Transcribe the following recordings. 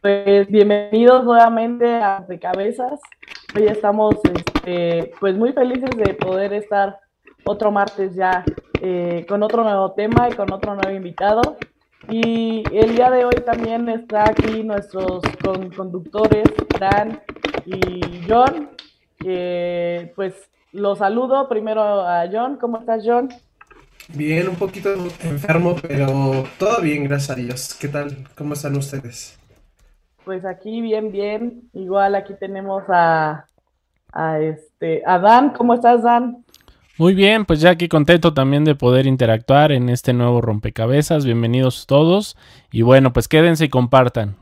Pues bienvenidos nuevamente a De Cabezas. Hoy estamos este, pues muy felices de poder estar otro martes ya eh, con otro nuevo tema y con otro nuevo invitado. Y el día de hoy también está aquí nuestros conductores, Dan y John. pues los saludo primero a John. ¿Cómo estás, John? Bien, un poquito enfermo, pero todo bien, gracias a Dios. ¿Qué tal? ¿Cómo están ustedes? Pues aquí bien, bien. Igual aquí tenemos a, a este a Dan. ¿Cómo estás, Dan? Muy bien, pues ya aquí contento también de poder interactuar en este nuevo rompecabezas. Bienvenidos todos. Y bueno, pues quédense y compartan.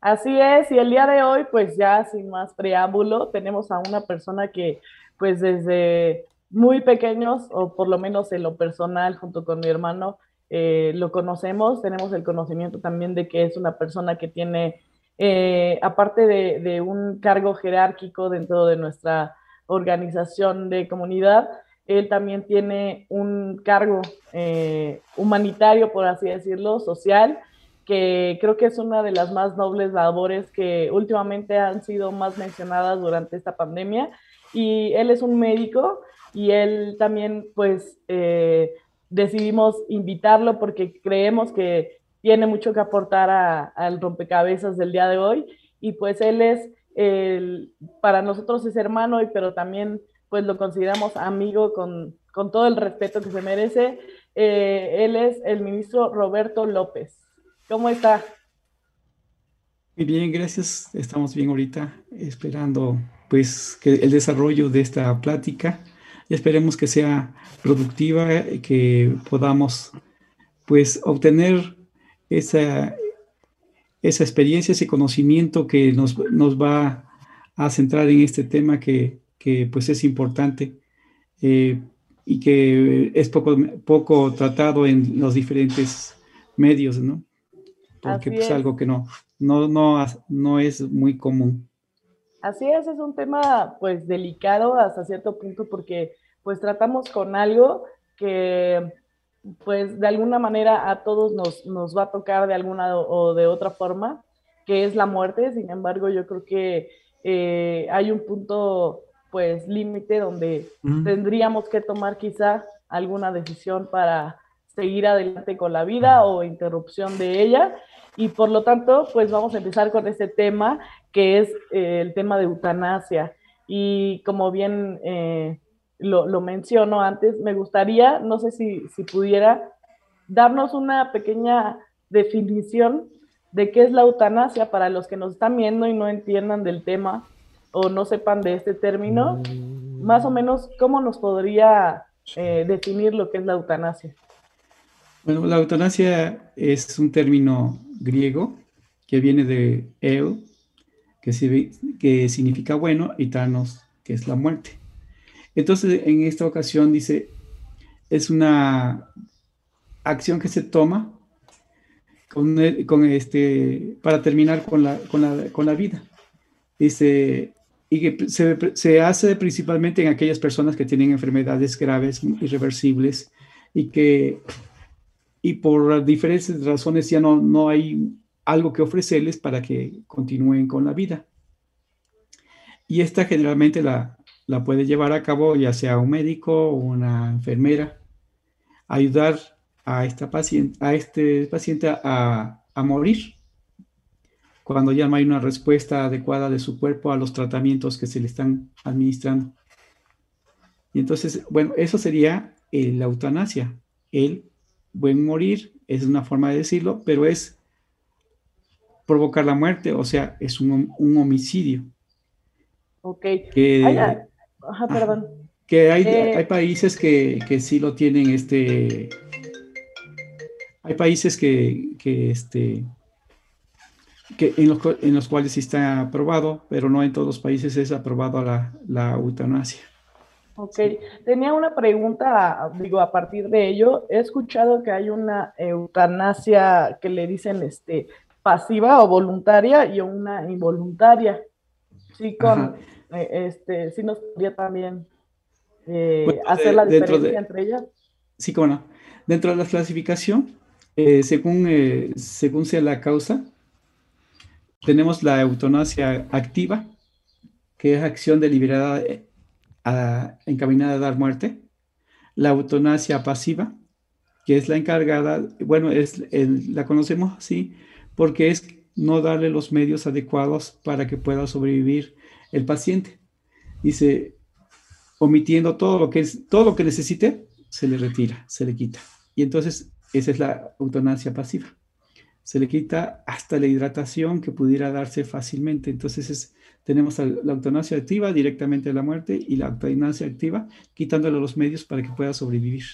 Así es, y el día de hoy, pues ya sin más preámbulo, tenemos a una persona que, pues desde muy pequeños, o por lo menos en lo personal, junto con mi hermano, eh, lo conocemos, tenemos el conocimiento también de que es una persona que tiene, eh, aparte de, un cargo jerárquico dentro de nuestra organización de comunidad, él también tiene un cargo eh, humanitario, por así decirlo, social, que creo que es una de las más nobles labores que últimamente han sido más mencionadas durante esta pandemia. Y él es un médico y él también pues eh, decidimos invitarlo porque creemos que tiene mucho que aportar al rompecabezas del día de hoy y pues él es, el, para nosotros es hermano, pero también pues lo consideramos amigo con, con todo el respeto que se merece. Eh, él es el ministro Roberto López. ¿Cómo está? Muy bien, gracias. Estamos bien ahorita esperando pues que el desarrollo de esta plática esperemos que sea productiva, que podamos pues obtener esa, esa experiencia, ese conocimiento que nos, va a centrar en este tema que, pues es importante eh, y que es poco, poco tratado en los diferentes medios, ¿no? Porque pues, es algo que no, no, no, no es muy común. Así es, es un tema pues delicado hasta cierto punto porque pues tratamos con algo que pues de alguna manera a todos nos, va a tocar de alguna o de otra forma, que es la muerte. Sin embargo, yo creo que eh, hay un punto pues límite donde tendríamos que tomar quizá alguna decisión para seguir adelante con la vida o interrupción de ella. Y por lo tanto, pues vamos a empezar con este tema, que es eh, el tema de eutanasia. Y como bien eh, lo, menciono antes, me gustaría, no sé si, si pudiera, darnos una pequeña definición de qué es la eutanasia para los que nos están viendo y no entiendan del tema o no sepan de este término, más o menos cómo nos podría eh, definir lo que es la eutanasia. Bueno, la eutanasia es un término griego que viene de eu, que, que significa bueno, y thanos, que es la muerte. Entonces, en esta ocasión dice, es una acción que se toma con, este, para terminar con la, con la, vida. Dice, y que se, hace principalmente en aquellas personas que tienen enfermedades graves, irreversibles, y que y por diferentes razones ya no, no hay algo que ofrecerles para que continúen con la vida. Y esta generalmente la, la puede llevar a cabo ya sea un médico o una enfermera, ayudar a, esta paciente, a este paciente a, a morir cuando ya no hay una respuesta adecuada de su cuerpo a los tratamientos que se le están administrando. Y entonces, bueno, eso sería la eutanasia. El buen morir es una forma de decirlo, pero es provocar la muerte, o sea, es un, homicidio. Ok. Que, Ajá, perdón. Que hay, eh, hay países que, que, sí lo tienen, este... Hay países que, que este, que en, los, en los cuales sí está aprobado, pero no en todos los países es aprobado la, la eutanasia. Ok, tenía una pregunta, digo, a partir de ello, he escuchado que hay una eutanasia que le dicen este, pasiva o voluntaria y una involuntaria. Sí, con, este, sí nos podría también eh, hacer la diferencia entre ellas. Sí, bueno, dentro de la clasificación, eh, según, según sea la causa, tenemos la eutanasia activa, que es acción deliberada eh, encaminada a dar muerte. La eutanasia pasiva, que es la encargada, bueno, es, la conocemos así porque es no darle los medios adecuados para que pueda sobrevivir el paciente. Dice, omitiendo todo lo que es, todo lo que necesite, se le retira, se le quita. Y entonces esa es la eutanasia pasiva se le quita hasta la hidratación que pudiera darse fácilmente. Entonces tenemos la eutanasia activa directamente a la muerte y la eutanasia activa quitándole los medios para que pueda sobrevivir.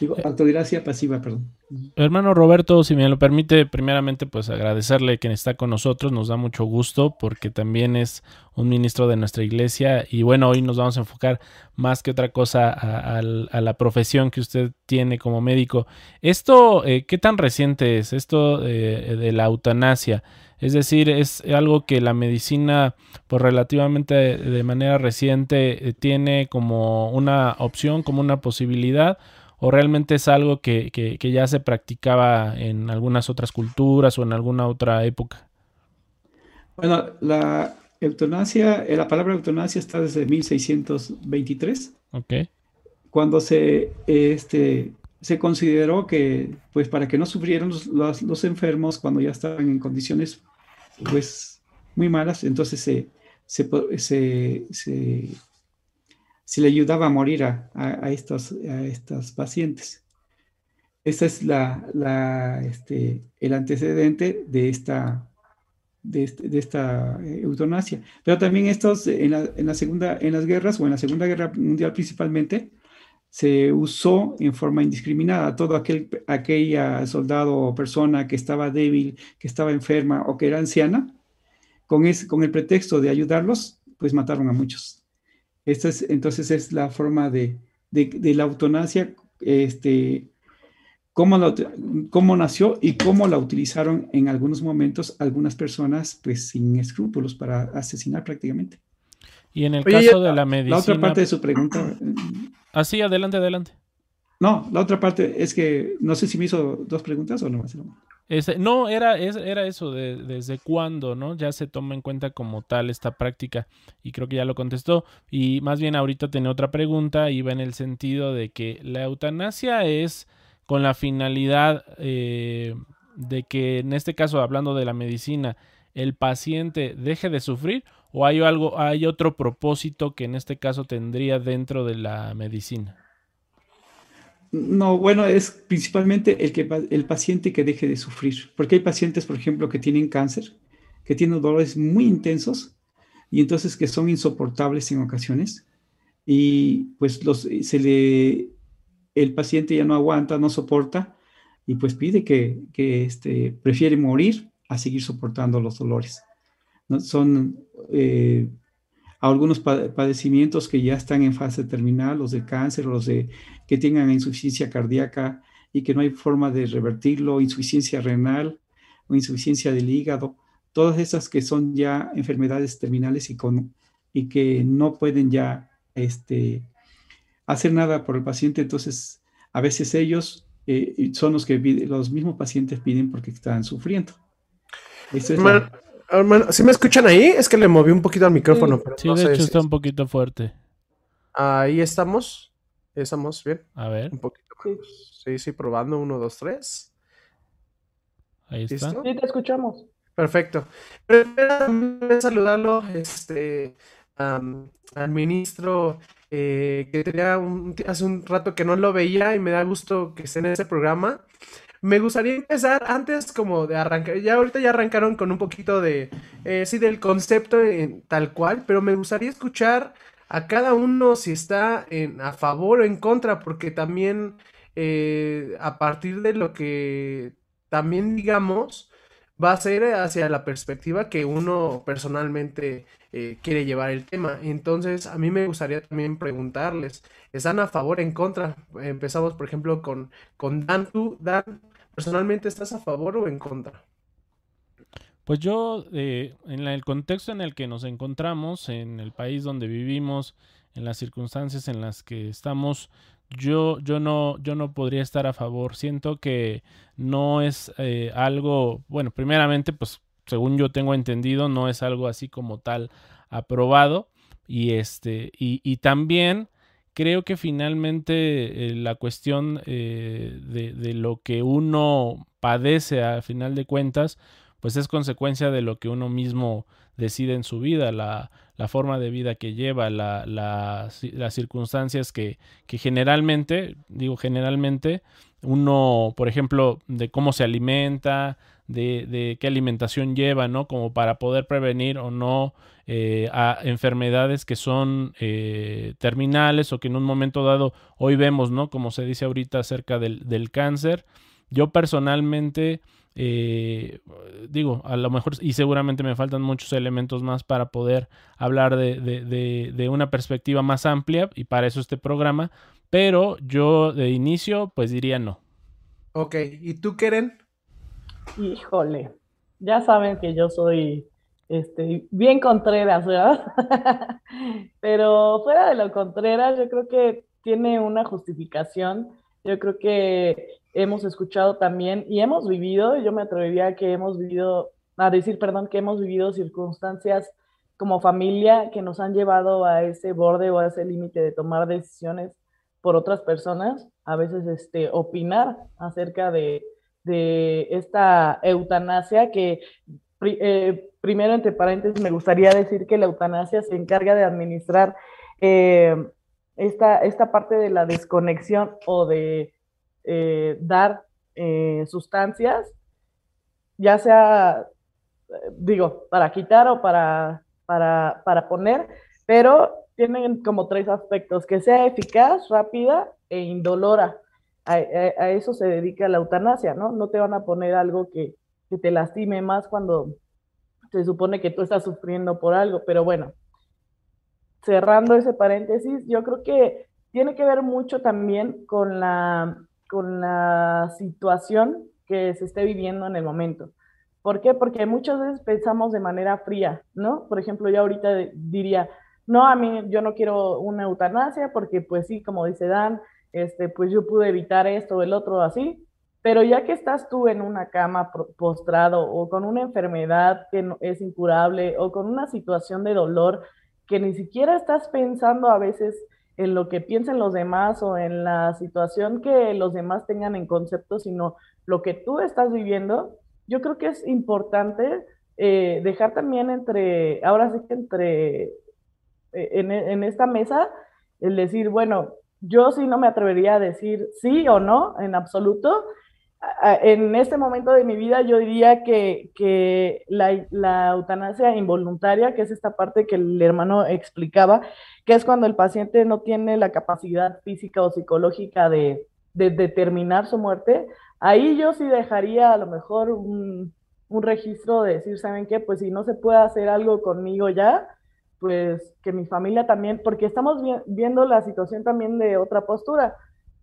Digo, autogracia pasiva, perdón. Hermano Roberto, si me lo permite, primeramente pues agradecerle que está con nosotros, nos da mucho gusto porque también es un ministro de nuestra iglesia y bueno, hoy nos vamos a enfocar más que otra cosa a, la profesión que usted tiene como médico. Esto, eh, ¿qué tan reciente es esto de la eutanasia? Es decir, es algo que la medicina, pues relativamente de manera reciente, eh, tiene como una opción, como una posibilidad o realmente es algo que, ya se practicaba en algunas otras culturas o en alguna otra época? Bueno, la eutanasia, eh, la palabra eutanasia está desde 1623. Ok. Cuando se, este, se consideró que, pues, para que no sufrieran los, los, enfermos cuando ya estaban en condiciones, pues, muy malas, entonces se, se se le ayudaba a morir a, estos, pacientes. Este es el antecedente de esta, este, eh, eutanasia. Pero también estos, en la, segunda, en las guerras o en la Segunda Guerra Mundial principalmente, se usó en forma indiscriminada. Todo aquel aquella soldado o persona que estaba débil, que estaba enferma o que era anciana, con el pretexto de ayudarlos, pues mataron a muchos. Esta es, entonces es la forma de, la eutanasia, este, cómo, cómo, nació y cómo la utilizaron en algunos momentos algunas personas pues sin escrúpulos para asesinar prácticamente. Y en el caso de la medicina... La otra parte de su pregunta... Así, ah, adelante, adelante. No, la otra parte es que no sé si me hizo dos preguntas o no. No, era, era eso, de, desde cuándo, ¿no? Ya se toma en cuenta como tal esta práctica. Y creo que ya lo contestó. Y más bien ahorita tenía otra pregunta, iba en el sentido de que la eutanasia es con la finalidad eh, de que, en este caso, hablando de la medicina, el paciente deje de sufrir o hay algo, hay otro propósito que en este caso tendría dentro de la medicina. No, bueno, es principalmente el, que, el paciente que deje de sufrir, porque hay pacientes, por ejemplo, que tienen cáncer, que tienen dolores muy intensos y entonces que son insoportables en ocasiones y pues los, se le, el paciente ya no aguanta, no soporta y pues pide que, que este, prefiere morir a seguir soportando los dolores. Son eh, algunos padecimientos que ya están en fase terminal, los de cáncer, los de que tengan insuficiencia cardíaca y que no hay forma de revertirlo, insuficiencia renal o insuficiencia del hígado, todas esas que son ya enfermedades terminales y, con, y que no pueden ya este, hacer nada por el paciente, entonces a veces ellos eh, son los que los mismos pacientes piden porque están sufriendo. Eso es Hermano, ¿sí me escuchan ahí? Es que le moví un poquito al micrófono. Sí, de hecho está un poquito fuerte. Ahí estamos. estamos bien. A ver. Un poquito Sí, sí, probando. Uno, dos, tres. Ahí está. Sí, te escuchamos. Perfecto. Pero saludarlo este, al ministro eh, que tenía hace un rato que no lo veía y me da gusto que esté en ese programa. Me gustaría empezar antes como de arrancar, ya ahorita ya arrancaron con un poquito de, eh, sí, del concepto en, tal cual, pero me gustaría escuchar a cada uno si está en, a favor o en contra, porque también eh, a partir de lo que también digamos, va a ser hacia la perspectiva que uno personalmente eh, quiere llevar el tema. Entonces, a mí me gustaría también preguntarles, ¿están a favor en contra? Empezamos, por ejemplo, con, con Dan. ¿Tú, Dan, personalmente estás a favor o en contra? Pues yo, eh, en el contexto en el que nos encontramos, en el país donde vivimos, en las circunstancias en las que estamos, yo, yo, no, yo no podría estar a favor. Siento que no es eh, algo, bueno, primeramente, pues según yo tengo entendido, no es algo así como tal aprobado. Y este, y, también creo que finalmente eh, la cuestión eh, de, de, lo que uno padece a final de cuentas, pues es consecuencia de lo que uno mismo decide en su vida, la, la forma de vida que lleva, la, las circunstancias que, que, generalmente, digo generalmente, uno, por ejemplo, de cómo se alimenta, de, de qué alimentación lleva, ¿no? Como para poder prevenir o no eh, a enfermedades que son eh, terminales o que en un momento dado hoy vemos, ¿no? Como se dice ahorita acerca del, del cáncer. Yo personalmente eh, digo, a lo mejor, y seguramente me faltan muchos elementos más para poder hablar de, una perspectiva más amplia, y para eso este programa, pero yo de inicio, pues diría no. Ok, ¿y tú, Keren? Híjole, ya saben que yo soy este, bien contreras, ¿verdad? pero fuera de lo contreras, yo creo que tiene una justificación. Yo creo que hemos escuchado también y hemos vivido, yo me atrevería a que hemos vivido, a decir, perdón, que hemos vivido circunstancias como familia que nos han llevado a ese borde o a ese límite de tomar decisiones por otras personas, a veces este, opinar acerca de, de esta eutanasia que eh, primero entre paréntesis me gustaría decir que la eutanasia se encarga de administrar eh, esta, esta parte de la desconexión o de eh, dar eh, sustancias, ya sea, digo, para quitar o para, para, para poner, pero tienen como tres aspectos, que sea eficaz, rápida e indolora. A, eso se dedica la eutanasia, ¿no? No te van a poner algo que, que, te lastime más cuando se supone que tú estás sufriendo por algo, pero bueno, cerrando ese paréntesis, yo creo que tiene que ver mucho también con la con la situación que se esté viviendo en el momento. ¿Por qué? Porque muchas veces pensamos de manera fría, ¿no? Por ejemplo, yo ahorita diría, no, a mí yo no quiero una eutanasia porque pues sí, como dice Dan, este, pues yo pude evitar esto o el otro así, pero ya que estás tú en una cama postrado o con una enfermedad que es incurable o con una situación de dolor que ni siquiera estás pensando a veces en lo que piensen los demás o en la situación que los demás tengan en concepto, sino lo que tú estás viviendo, yo creo que es importante eh, dejar también entre, ahora sí que entre, eh, en, en, esta mesa, el decir, bueno, yo sí no me atrevería a decir sí o no en absoluto, en este momento de mi vida yo diría que, que la, la, eutanasia involuntaria, que es esta parte que el hermano explicaba, que es cuando el paciente no tiene la capacidad física o psicológica de, de determinar su muerte, ahí yo sí dejaría a lo mejor un, un registro de decir, ¿saben qué? Pues si no se puede hacer algo conmigo ya, pues que mi familia también, porque estamos viendo la situación también de otra postura.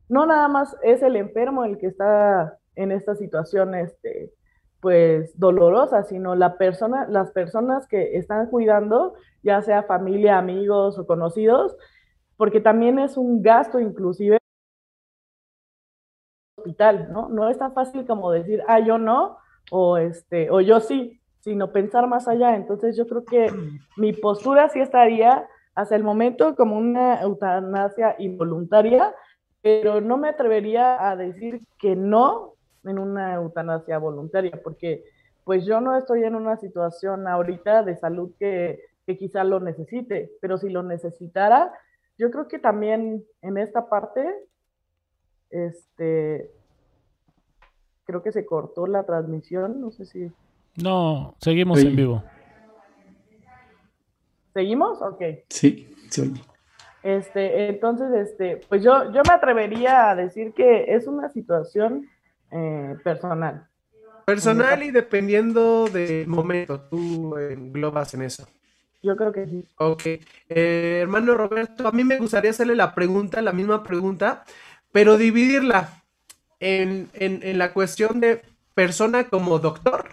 No nada más es el enfermo el que está en esta situación, este, pues dolorosa, sino la persona, las personas que están cuidando, ya sea familia, amigos o conocidos, porque también es un gasto inclusive hospital, ¿no? No es tan fácil como decir, ah, yo no, o este, o yo sí, sino pensar más allá. Entonces yo creo que mi postura sí estaría hasta el momento como una eutanasia involuntaria, pero no me atrevería a decir que no en una eutanasia voluntaria, porque pues yo no estoy en una situación ahorita de salud que, que quizá lo necesite, pero si lo necesitara, yo creo que también en esta parte, este, creo que se cortó la transmisión, no sé si... No, seguimos en vivo. ¿Seguimos? Ok. Sí, sí. Este, entonces, este, pues yo, yo me atrevería a decir que es una situación eh, personal. Personal y dependiendo del momento, tú englobas en eso. Yo creo que sí. Ok. Eh, hermano Roberto, a mí me gustaría hacerle la pregunta, la misma pregunta, pero dividirla en, la cuestión de persona como doctor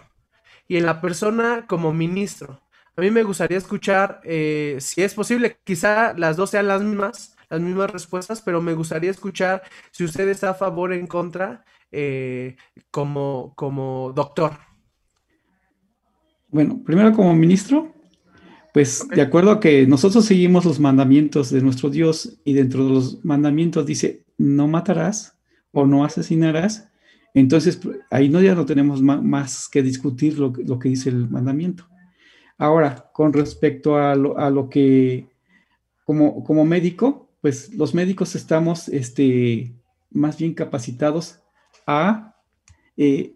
y en la persona como ministro. A mí me gustaría escuchar, eh, si es posible, quizá las dos sean las mismas, las mismas respuestas, pero me gustaría escuchar si usted está a favor o en contra eh, como, como doctor. Bueno, primero como ministro, pues de acuerdo a que nosotros seguimos los mandamientos de nuestro Dios y dentro de los mandamientos dice, no matarás o no asesinarás, entonces ahí no ya no tenemos más, que discutir lo, que dice el mandamiento. Ahora, con respecto a lo, que, como, como médico, pues los médicos estamos este, más bien capacitados a, eh,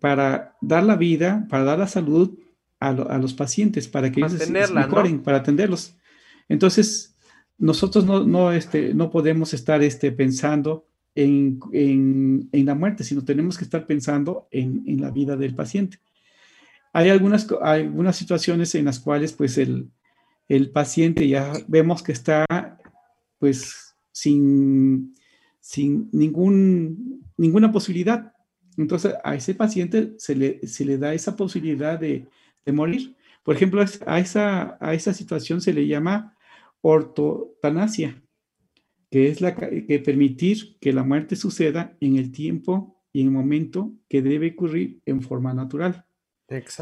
para dar la vida, para dar la salud a, los pacientes para que ellos mejoren, para atenderlos. Entonces, nosotros no, no, este, no podemos estar este, pensando en, en, en, la muerte, sino tenemos que estar pensando en, en, la vida del paciente. Hay algunas, algunas situaciones en las cuales pues el, el paciente ya vemos que está pues sin, sin ningún, ninguna posibilidad. Entonces a ese paciente se le, se le da esa posibilidad de, de morir. Por ejemplo, a esa, a esa situación se le llama ortotanasia, que es la que permitir que la muerte suceda en el tiempo y en el momento que debe ocurrir en forma natural.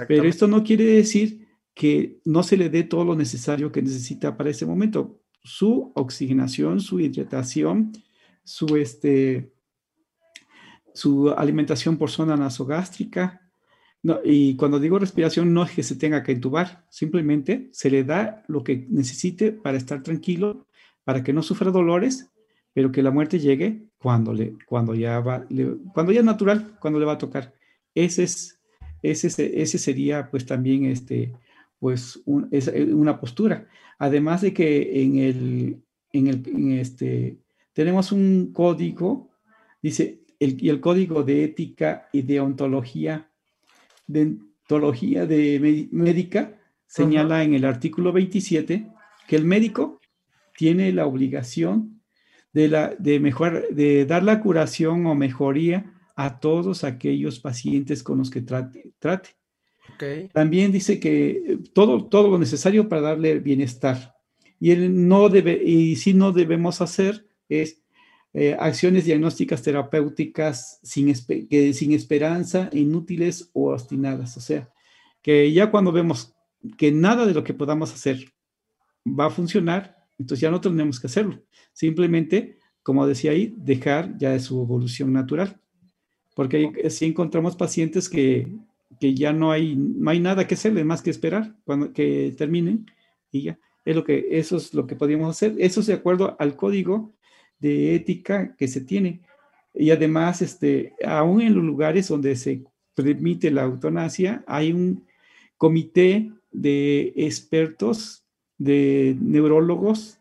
Pero esto no quiere decir que no se le dé todo lo necesario que necesita para ese momento. Su oxigenación, su hidratación, su, este, su alimentación por zona nasogástrica, y cuando digo respiración, no es que se tenga que entubar, simplemente se le da lo que necesite para estar tranquilo, para que no sufra dolores, pero que la muerte llegue cuando, le, cuando, ya, va, cuando ya es natural, cuando le va a tocar. Ese, es, ese, ese sería pues también este, pues eh, una postura. Además de que en el, en el en este, tenemos un código, dice, el, y el código de ética y de ontología Dentología de médica señala en el artículo 27 que el médico tiene la obligación de, la, de, mejor, de dar la curación o mejoría a todos aquellos pacientes con los que trate. trate. También dice que todo, todo lo necesario para darle bienestar. Y, él no debe, y si no debemos hacer es eh, acciones diagnósticas terapéuticas sin, sin esperanza, inútiles o obstinadas. O sea, que ya cuando vemos que nada de lo que podamos hacer va a funcionar, entonces ya no tenemos que hacerlo. Simplemente, como decía ahí, dejar ya de su evolución natural. Porque si encontramos pacientes que, que, ya no hay, no hay nada que hacerle más que esperar cuando que terminen y ya. Es lo que, eso es lo que podríamos hacer. Eso es de acuerdo al código de ética que se tiene. Y además, este, aún en los lugares donde se permite la eutanasia, hay un comité de expertos, de neurólogos,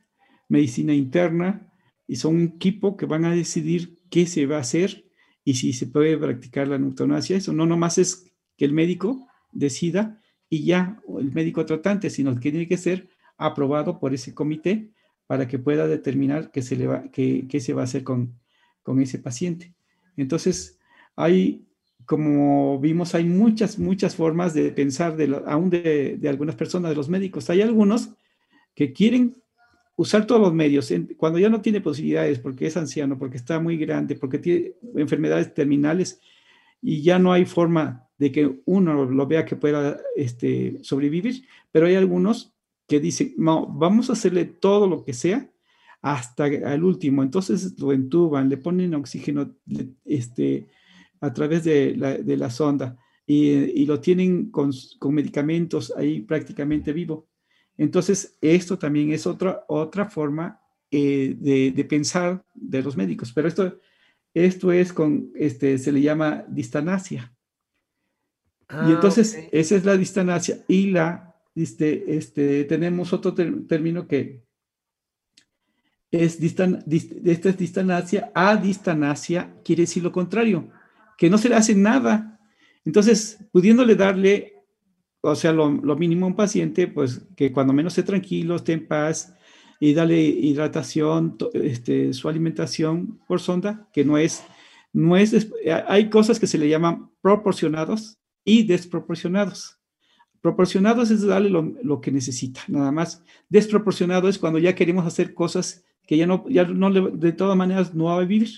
medicina interna, y son un equipo que van a decidir qué se va a hacer y si se puede practicar la eutanasia. Eso no nomás es que el médico decida y ya, el médico tratante, sino que tiene que ser aprobado por ese comité para que pueda determinar qué se, va, qué, se va a hacer con, con ese paciente. Entonces, hay, como vimos, hay muchas, muchas formas de pensar, aún de, de, algunas personas, de los médicos. Hay algunos que quieren usar todos los medios cuando ya no tiene posibilidades, porque es anciano, porque está muy grande, porque tiene enfermedades terminales y ya no hay forma de que uno lo vea que pueda este, sobrevivir, pero hay algunos que dice, no, vamos a hacerle todo lo que sea hasta el último. Entonces lo entuban, le ponen oxígeno este, a través de la, sonda y, lo tienen con, medicamentos ahí prácticamente vivo. Entonces, esto también es otra, otra forma eh, de, pensar de los médicos, pero esto, esto es con, este, se le llama distanasia. y ah, entonces, esa es la distanasia y la, este, este, tenemos otro término que es distan, esta es distanasia, a distanasia quiere decir lo contrario, que no se le hace nada. Entonces, pudiéndole darle, o sea, lo, mínimo a un paciente, pues que cuando menos esté tranquilo, esté en paz y darle hidratación, este, su alimentación por sonda, que no es, no es, hay cosas que se le llaman proporcionados y desproporcionados. Proporcionados es darle lo, que necesita, nada más. Desproporcionado es cuando ya queremos hacer cosas que ya no, ya no de todas maneras no va a vivir.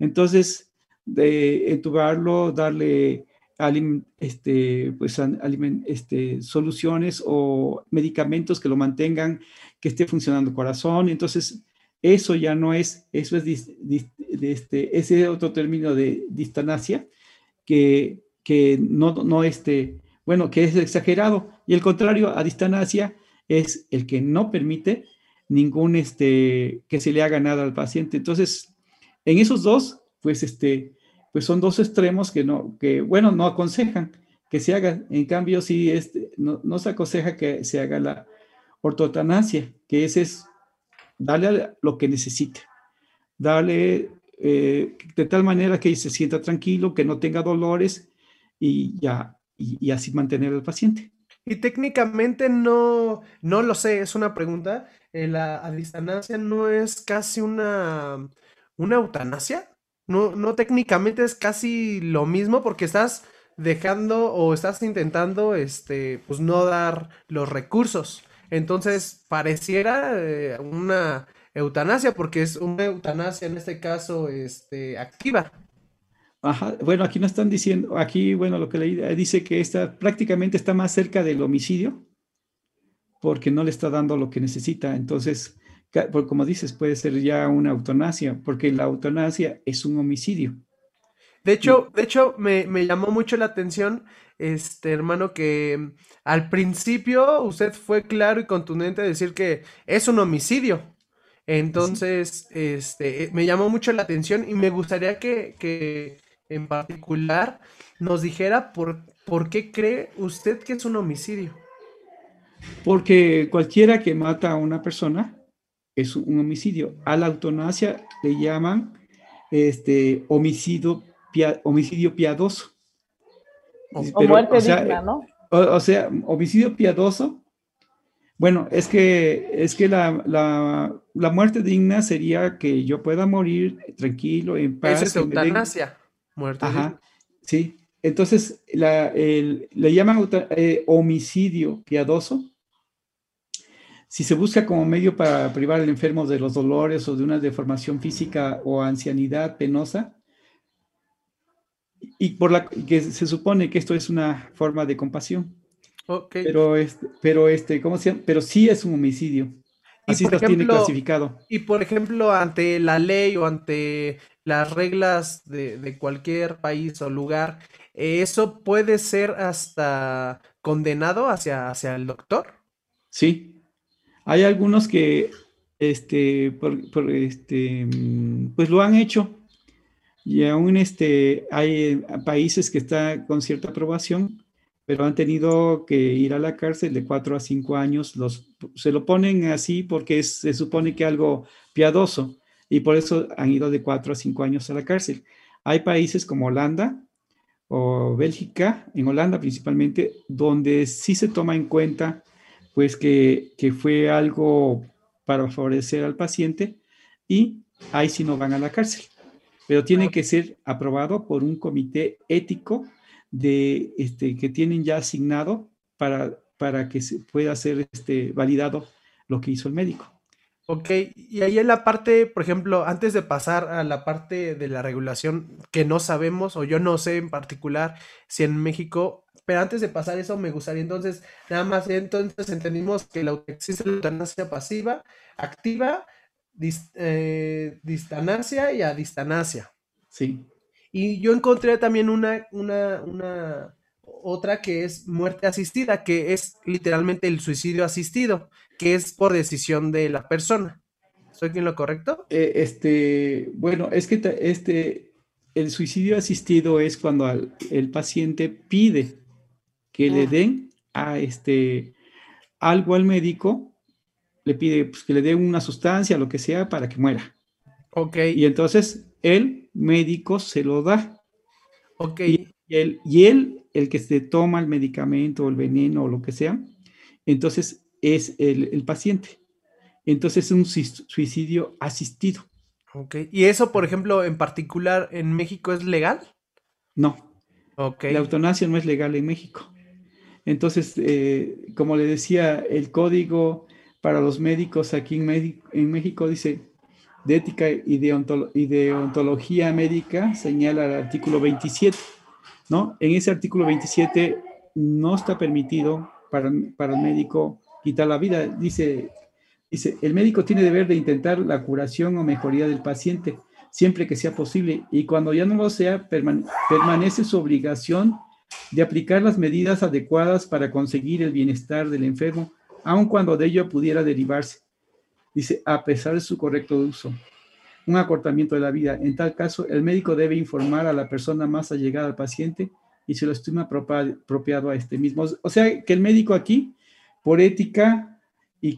Entonces, de entubarlo, darle este, pues, este, soluciones o medicamentos que lo mantengan, que esté funcionando el corazón. Entonces, eso ya no es, eso es este, ese otro término de distanasia que, que no, no este, bueno, que es exagerado. Y el contrario a distanasia es el que no permite ningún, este, que se le haga nada al paciente. Entonces, en esos dos, pues, este, pues son dos extremos que no, que, bueno, no aconsejan que se haga. En cambio, sí, este, no, se aconseja que se haga la ortotanasia, que ese es darle lo que necesite, darle eh, de tal manera que se sienta tranquilo, que no tenga dolores y ya, y, así mantener al paciente. Y técnicamente no, no lo sé, es una pregunta. Eh, la adistanasia no es casi una, una eutanasia. No, no técnicamente es casi lo mismo porque estás dejando o estás intentando este pues no dar los recursos. Entonces, pareciera eh, una eutanasia porque es una eutanasia en este caso este activa. Ajá, bueno, aquí no están diciendo, aquí, bueno, lo que leí dice que esta prácticamente está más cerca del homicidio porque no le está dando lo que necesita. Entonces, como dices, puede ser ya una eutanasia, porque la eutanasia es un homicidio. De hecho, de hecho me, llamó mucho la atención, este hermano, que al principio usted fue claro y contundente a decir que es un homicidio. Entonces, este, me llamó mucho la atención y me gustaría que, que en particular nos dijera por, por qué cree usted que es un homicidio. Porque cualquiera que mata a una persona es un homicidio. A la eutanasia le llaman este, homicidio, homicidio piadoso. O, muerte digna, ¿no? O, sea, homicidio piadoso. Bueno, es que, es que la, la, muerte digna sería que yo pueda morir tranquilo, en paz. es eutanasia. Muerte Ajá, sí. Entonces, la, le llaman eh, homicidio piadoso si se busca como medio para privar al enfermo de los dolores o de una deformación física o ancianidad penosa, y por la que se supone que esto es una forma de compasión. Pero este, pero este, ¿cómo se llama? Pero sí es un homicidio. Así se tiene clasificado. Y por ejemplo, ante la ley o ante las reglas de, de cualquier país o lugar, ¿eso puede ser hasta condenado hacia, hacia el doctor? Sí, hay algunos que, este, por, este, mm, pues lo han hecho y aún este, hay países que están con cierta aprobación, pero han tenido que ir a la cárcel de cuatro a cinco años. Los, se lo ponen así porque se supone que algo piadoso y por eso han ido de cuatro a cinco años a la cárcel. Hay países como Holanda o Bélgica, en Holanda principalmente, donde sí se toma en cuenta pues que, fue algo para favorecer al paciente y ahí sí no van a la cárcel. Pero tiene que ser aprobado por un comité ético de, este, que tienen ya asignado para, para que se pueda ser este, validado lo que hizo el médico. Ok, y ahí en la parte, por ejemplo, antes de pasar a la parte de la regulación que no sabemos, o yo no sé en particular si en México pero antes de pasar eso, me gustaría entonces, nada más, entonces entendimos que la, existe la eutanasia pasiva, activa, eh, distanasia y adistanasia. Sí. Y yo encontré también una, una, una, otra que es muerte asistida, que es literalmente el suicidio asistido, que es por decisión de la persona. ¿Soy quien lo correcto? Eh, este, bueno, es que este, el suicidio asistido es cuando el paciente pide que le ah. den a este algo al médico, le pide pues, que le dé una sustancia, lo que sea, para que muera. Ok. Y entonces el médico se lo da. Ok. Y, él, y él, el que se toma el medicamento, el veneno o lo que sea, entonces es el, el paciente. Entonces es un suicidio asistido. Ok. ¿Y eso, por ejemplo, en particular en México es legal? No. Ok. La eutanasia no es legal en México. Entonces, eh, como le decía, el código para los médicos aquí en, México dice de ética y de, ontología médica, señala el artículo 27, ¿no? En ese artículo 27 no está permitido para, para el médico quitar la vida. Dice, dice, el médico tiene deber de intentar la curación o mejoría del paciente siempre que sea posible y cuando ya no lo sea, permanece su obligación de aplicar las medidas adecuadas para conseguir el bienestar del enfermo, aun cuando de ello pudiera derivarse, dice, a pesar de su correcto uso, un acortamiento de la vida. En tal caso, el médico debe informar a la persona más allegada al paciente y se lo estima apropiado a este mismo. O sea, que el médico aquí, por ética y,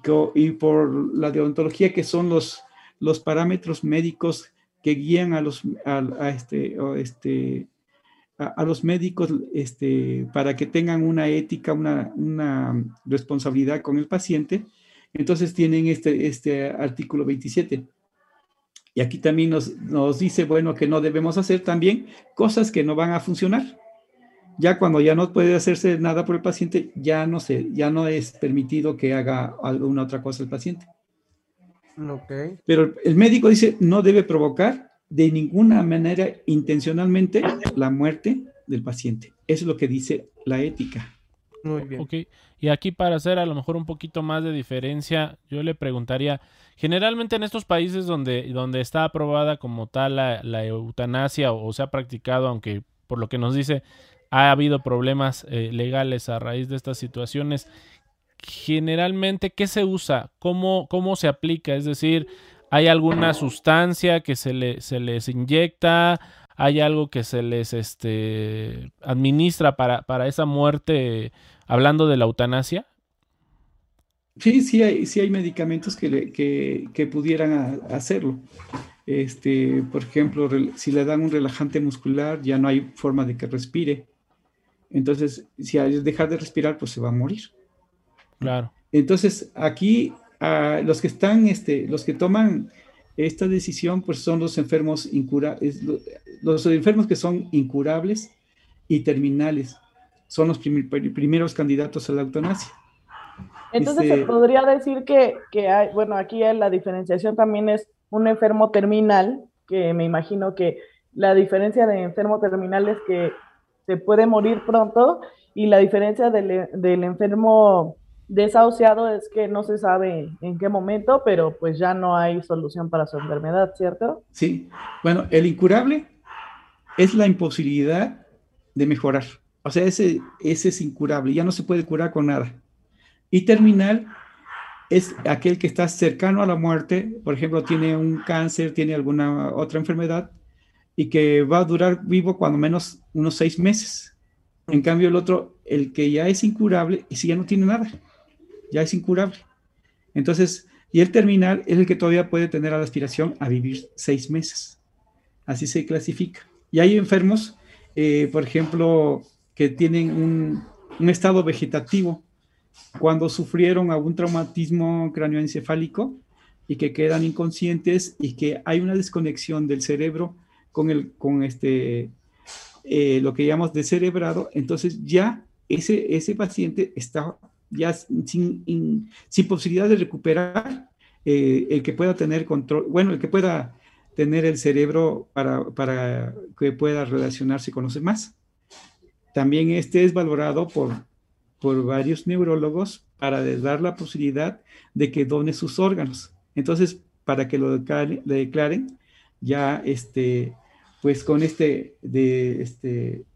por la deontología, que son los, los parámetros médicos que guían a los a, este, este a, los médicos este, para que tengan una ética, una, responsabilidad con el paciente. Entonces tienen este, este artículo 27. Y aquí también nos, nos dice, bueno, que no debemos hacer también cosas que no van a funcionar. Ya cuando ya no puede hacerse nada por el paciente, ya no, se, ya no es permitido que haga alguna otra cosa el paciente. Okay. Pero el médico dice, no debe provocar de ninguna manera intencionalmente la muerte del paciente. Eso es lo que dice la ética. Muy bien. Ok, y aquí para hacer a lo mejor un poquito más de diferencia, yo le preguntaría, generalmente en estos países donde, donde está aprobada como tal la, eutanasia o, se ha practicado, aunque por lo que nos dice ha habido problemas eh, legales a raíz de estas situaciones, generalmente, ¿qué se usa? ¿Cómo, cómo se aplica? Es decir, ¿Hay alguna sustancia que se, le, se les inyecta? ¿Hay algo que se les este, administra para, para esa muerte, hablando de la eutanasia? Sí, sí hay, sí hay medicamentos que, que, pudieran hacerlo. Este, por ejemplo, si le dan un relajante muscular, ya no hay forma de que respire. Entonces, si dejar de respirar, pues se va a morir. Claro. Entonces, aquí los que están, este, los que toman esta decisión, pues son los enfermos incurables, los enfermos que son incurables y terminales, son los primeros candidatos a la eutanasia. Entonces se este, podría decir que, que hay, bueno, aquí la diferenciación también es un enfermo terminal, que me imagino que la diferencia de enfermo terminal es que se puede morir pronto y la diferencia del, del enfermo Desahuciado es que no se sabe en qué momento, pero pues ya no hay solución para su enfermedad, ¿cierto? Sí. Bueno, el incurable es la imposibilidad de mejorar. O sea, ese, ese es incurable, ya no se puede curar con nada. Y terminal es aquel que está cercano a la muerte, por ejemplo, tiene un cáncer, tiene alguna otra enfermedad y que va a durar vivo cuando menos unos seis meses. En cambio, el otro, el que ya es incurable, y si ya no tiene nada ya es incurable. Entonces, y el terminal es el que todavía puede tener la aspiración a vivir seis meses. Así se clasifica. Y hay enfermos, eh, por ejemplo, que tienen un, estado vegetativo cuando sufrieron algún traumatismo cráneoencefálico y que quedan inconscientes y que hay una desconexión del cerebro con, el, con este, eh, lo que llamamos descerebrado, entonces ya ese, ese paciente está ya sin, sin posibilidad de recuperar eh, el que pueda tener control, bueno, el que pueda tener el cerebro para, para que pueda relacionarse con los demás. También este es valorado por, por varios neurólogos para dar la posibilidad de que done sus órganos. Entonces, para que lo declaren, ya este, pues con este de, este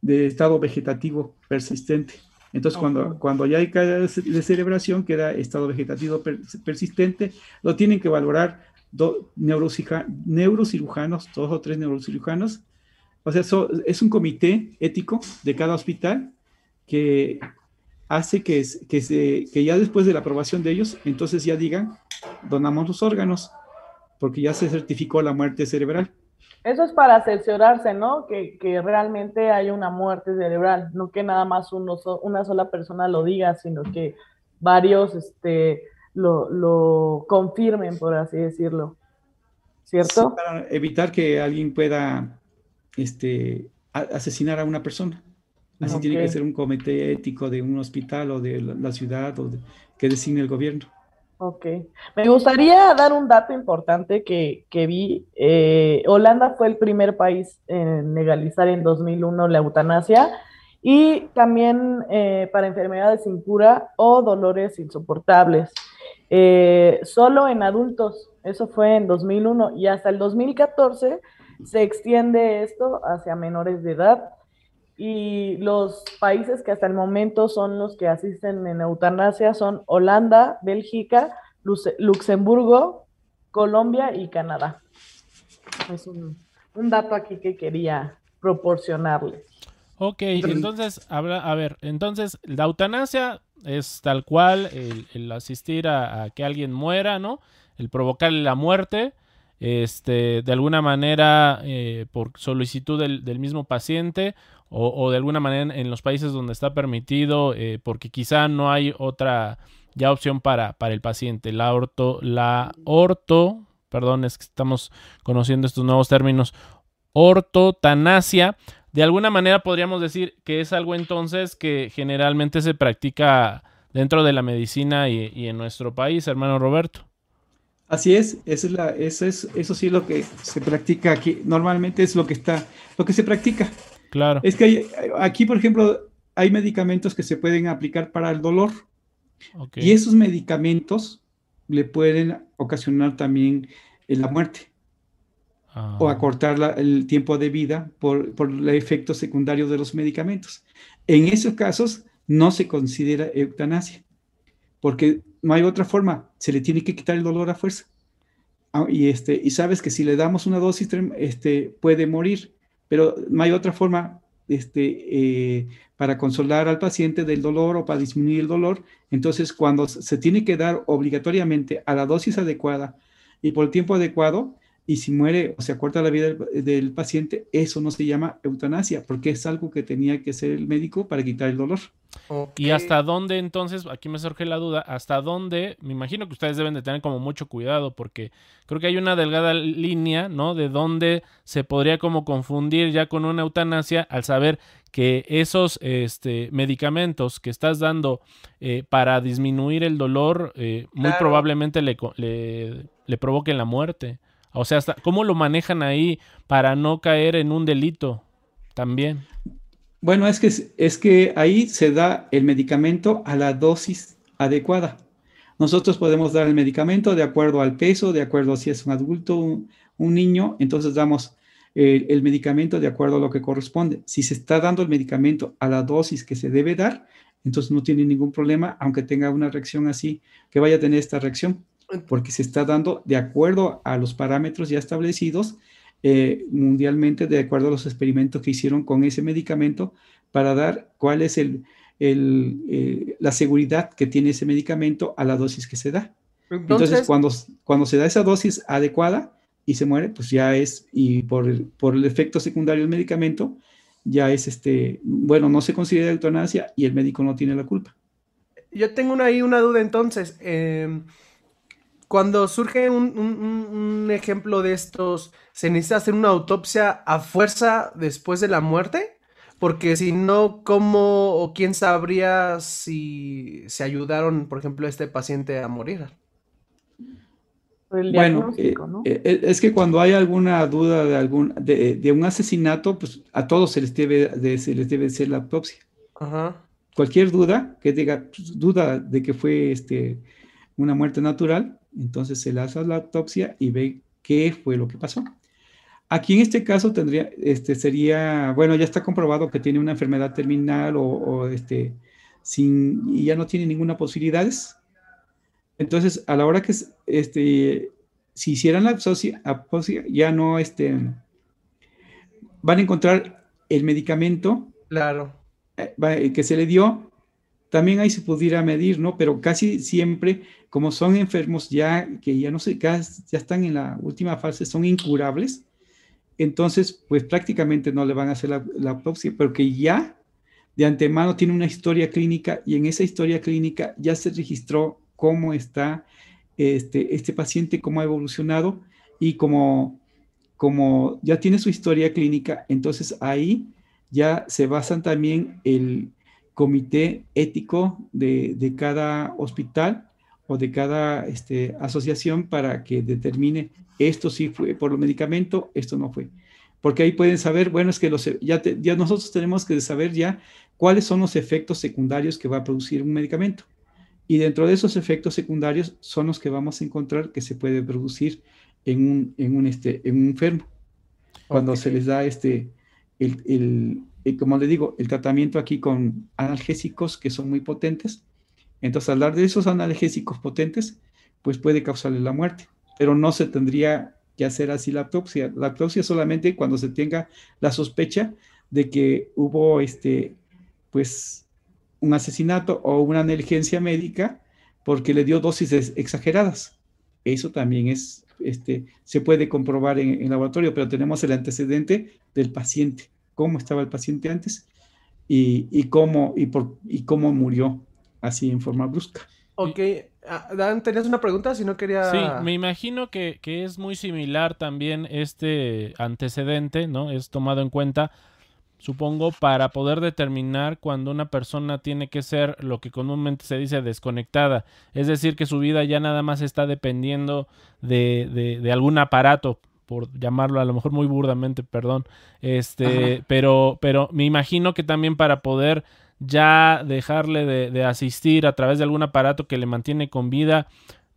de estado vegetativo persistente. Entonces, cuando, cuando ya hay caída de celebración, queda estado vegetativo persistente, lo tienen que valorar dos neurocirujanos, dos o tres neurocirujanos. O sea, es un comité ético de cada hospital que hace que, que, se, que ya después de la aprobación de ellos, entonces ya digan, donamos los órganos, porque ya se certificó la muerte cerebral. Eso es para cerciorarse, ¿no? Que, que, realmente hay una muerte cerebral, no que nada más uno una sola persona lo diga, sino que varios este, lo, lo confirmen, por así decirlo. ¿Cierto? para evitar que alguien pueda este, asesinar a una persona. Así tiene que ser un comité ético de un hospital o de la ciudad o que designe el gobierno. Ok. Me gustaría dar un dato importante que, vi. Eh, Holanda fue el primer país en legalizar en 2001 la eutanasia y también eh, para enfermedades sin cura o dolores insoportables. Eh, solo en adultos, eso fue en 2001 y hasta el 2014 se extiende esto hacia menores de edad y los países que hasta el momento son los que asisten en eutanasia son Holanda, Bélgica, Luxemburgo, Colombia y Canadá. Es un, dato aquí que quería proporcionarles. Ok, entonces, a ver, entonces la eutanasia es tal cual el, asistir a, que alguien muera, ¿no? El provocarle la muerte, este, de alguna manera eh, por solicitud del, mismo paciente o, de alguna manera en, los países donde está permitido, eh, porque quizá no hay otra ya opción para, para el paciente. La orto, la orto, perdón, es que estamos conociendo estos nuevos términos, ortotanasia. De alguna manera podríamos decir que es algo entonces que generalmente se practica dentro de la medicina y, en nuestro país, hermano Roberto. Así es, eso es, la, es, eso sí es lo que se practica aquí. Normalmente es lo que está, lo que se practica. Claro. Es que aquí, por ejemplo, hay medicamentos que se pueden aplicar para el dolor. Y esos medicamentos le pueden ocasionar también eh, la muerte o ah. acortar el tiempo de vida por, por el efecto secundario de los medicamentos. En esos casos no se considera eutanasia, porque no hay otra forma, se le tiene que quitar el dolor a fuerza. Ah, y, este, y sabes que si le damos una dosis, este, puede morir pero no hay otra forma este, eh, para consolar al paciente del dolor o para disminuir el dolor. Entonces, cuando se tiene que dar obligatoriamente a la dosis adecuada y por el tiempo adecuado, y si muere o se acorta la vida del, paciente, eso no se llama eutanasia, porque es algo que tenía que hacer el médico para quitar el dolor. ¿Y hasta dónde entonces, aquí me surge la duda, hasta dónde, me imagino que ustedes deben de tener como mucho cuidado, porque creo que hay una delgada línea, ¿no? De dónde se podría como confundir ya con una eutanasia al saber que esos este, medicamentos que estás dando eh, para disminuir el dolor eh, muy probablemente le, le, le provoquen la muerte. O sea, ¿cómo lo manejan ahí para no caer en un delito también? Bueno, es que, es que ahí se da el medicamento a la dosis adecuada. Nosotros podemos dar el medicamento de acuerdo al peso, de acuerdo a si es un adulto, un, un niño, entonces damos el, medicamento de acuerdo a lo que corresponde. Si se está dando el medicamento a la dosis que se debe dar, entonces no tiene ningún problema, aunque tenga una reacción así, que vaya a tener esta reacción porque se está dando de acuerdo a los parámetros ya establecidos eh, mundialmente, de acuerdo a los experimentos que hicieron con ese medicamento, para dar cuál es el, eh, la seguridad que tiene ese medicamento a la dosis que se da. Entonces, cuando, cuando se da esa dosis adecuada y se muere, pues ya es, y por el, por el efecto secundario del medicamento, ya es este, bueno, no se considera eutanasia y el médico no tiene la culpa. Yo tengo ahí una duda entonces. Eh, cuando surge un, ejemplo de estos, ¿se necesita hacer una autopsia a fuerza después de la muerte? Porque si no, ¿cómo o quién sabría si se ayudaron, por ejemplo, a este paciente a morir? bueno, eh, eh, es que cuando hay alguna duda de, algún, de, un asesinato, pues a todos se les debe, se les debe hacer la autopsia. Cualquier duda que diga, pues, duda de que fue este una muerte natural, entonces se le hace la autopsia y ve qué fue lo que pasó. Aquí en este caso tendría, este, sería, bueno, ya está comprobado que tiene una enfermedad terminal o, este, sin, y ya no tiene ninguna posibilidad. Entonces, a la hora que, este, si hicieran la autopsia, ya no, este, van a encontrar el medicamento. Claro. Eh, que se le dio, también ahí se pudiera medir, ¿no? Pero casi siempre, como son enfermos ya, que ya no sé, ya, están en la última fase, son incurables, entonces, pues prácticamente no le van a hacer la, la autopsia, porque ya de antemano tiene una historia clínica y en esa historia clínica ya se registró cómo está este, este paciente, cómo ha evolucionado y como, como ya tiene su historia clínica, entonces ahí ya se basan también el comité ético de, de cada hospital o de cada este, asociación para que determine esto sí fue por el medicamento, esto no fue. Porque ahí pueden saber, bueno, es que los, ya, ya nosotros tenemos que saber ya cuáles son los efectos secundarios que va a producir un medicamento. Y dentro de esos efectos secundarios son los que vamos a encontrar que se puede producir en un, en un, este, en un enfermo. Cuando se les da este, el, el, como le digo, el tratamiento aquí con analgésicos que son muy potentes, entonces, al hablar de esos analgésicos potentes, pues puede causarle la muerte, pero no se tendría que hacer así la autopsia. La autopsia solamente cuando se tenga la sospecha de que hubo este, pues, un asesinato o una negligencia médica porque le dio dosis exageradas. Eso también es, este, se puede comprobar en, en laboratorio, pero tenemos el antecedente del paciente, cómo estaba el paciente antes y, y cómo, y, por, y cómo murió así en forma brusca. Ok, ah, Dan, tenías una pregunta, si no quería... Sí, me imagino que, que, es muy similar también este antecedente, ¿no? Es tomado en cuenta, supongo, para poder determinar cuando una persona tiene que ser lo que comúnmente se dice desconectada. Es decir, que su vida ya nada más está dependiendo de, de, de algún aparato, por llamarlo a lo mejor muy burdamente, perdón. Este, pero, pero me imagino que también para poder ya dejarle de, asistir a través de algún aparato que le mantiene con vida.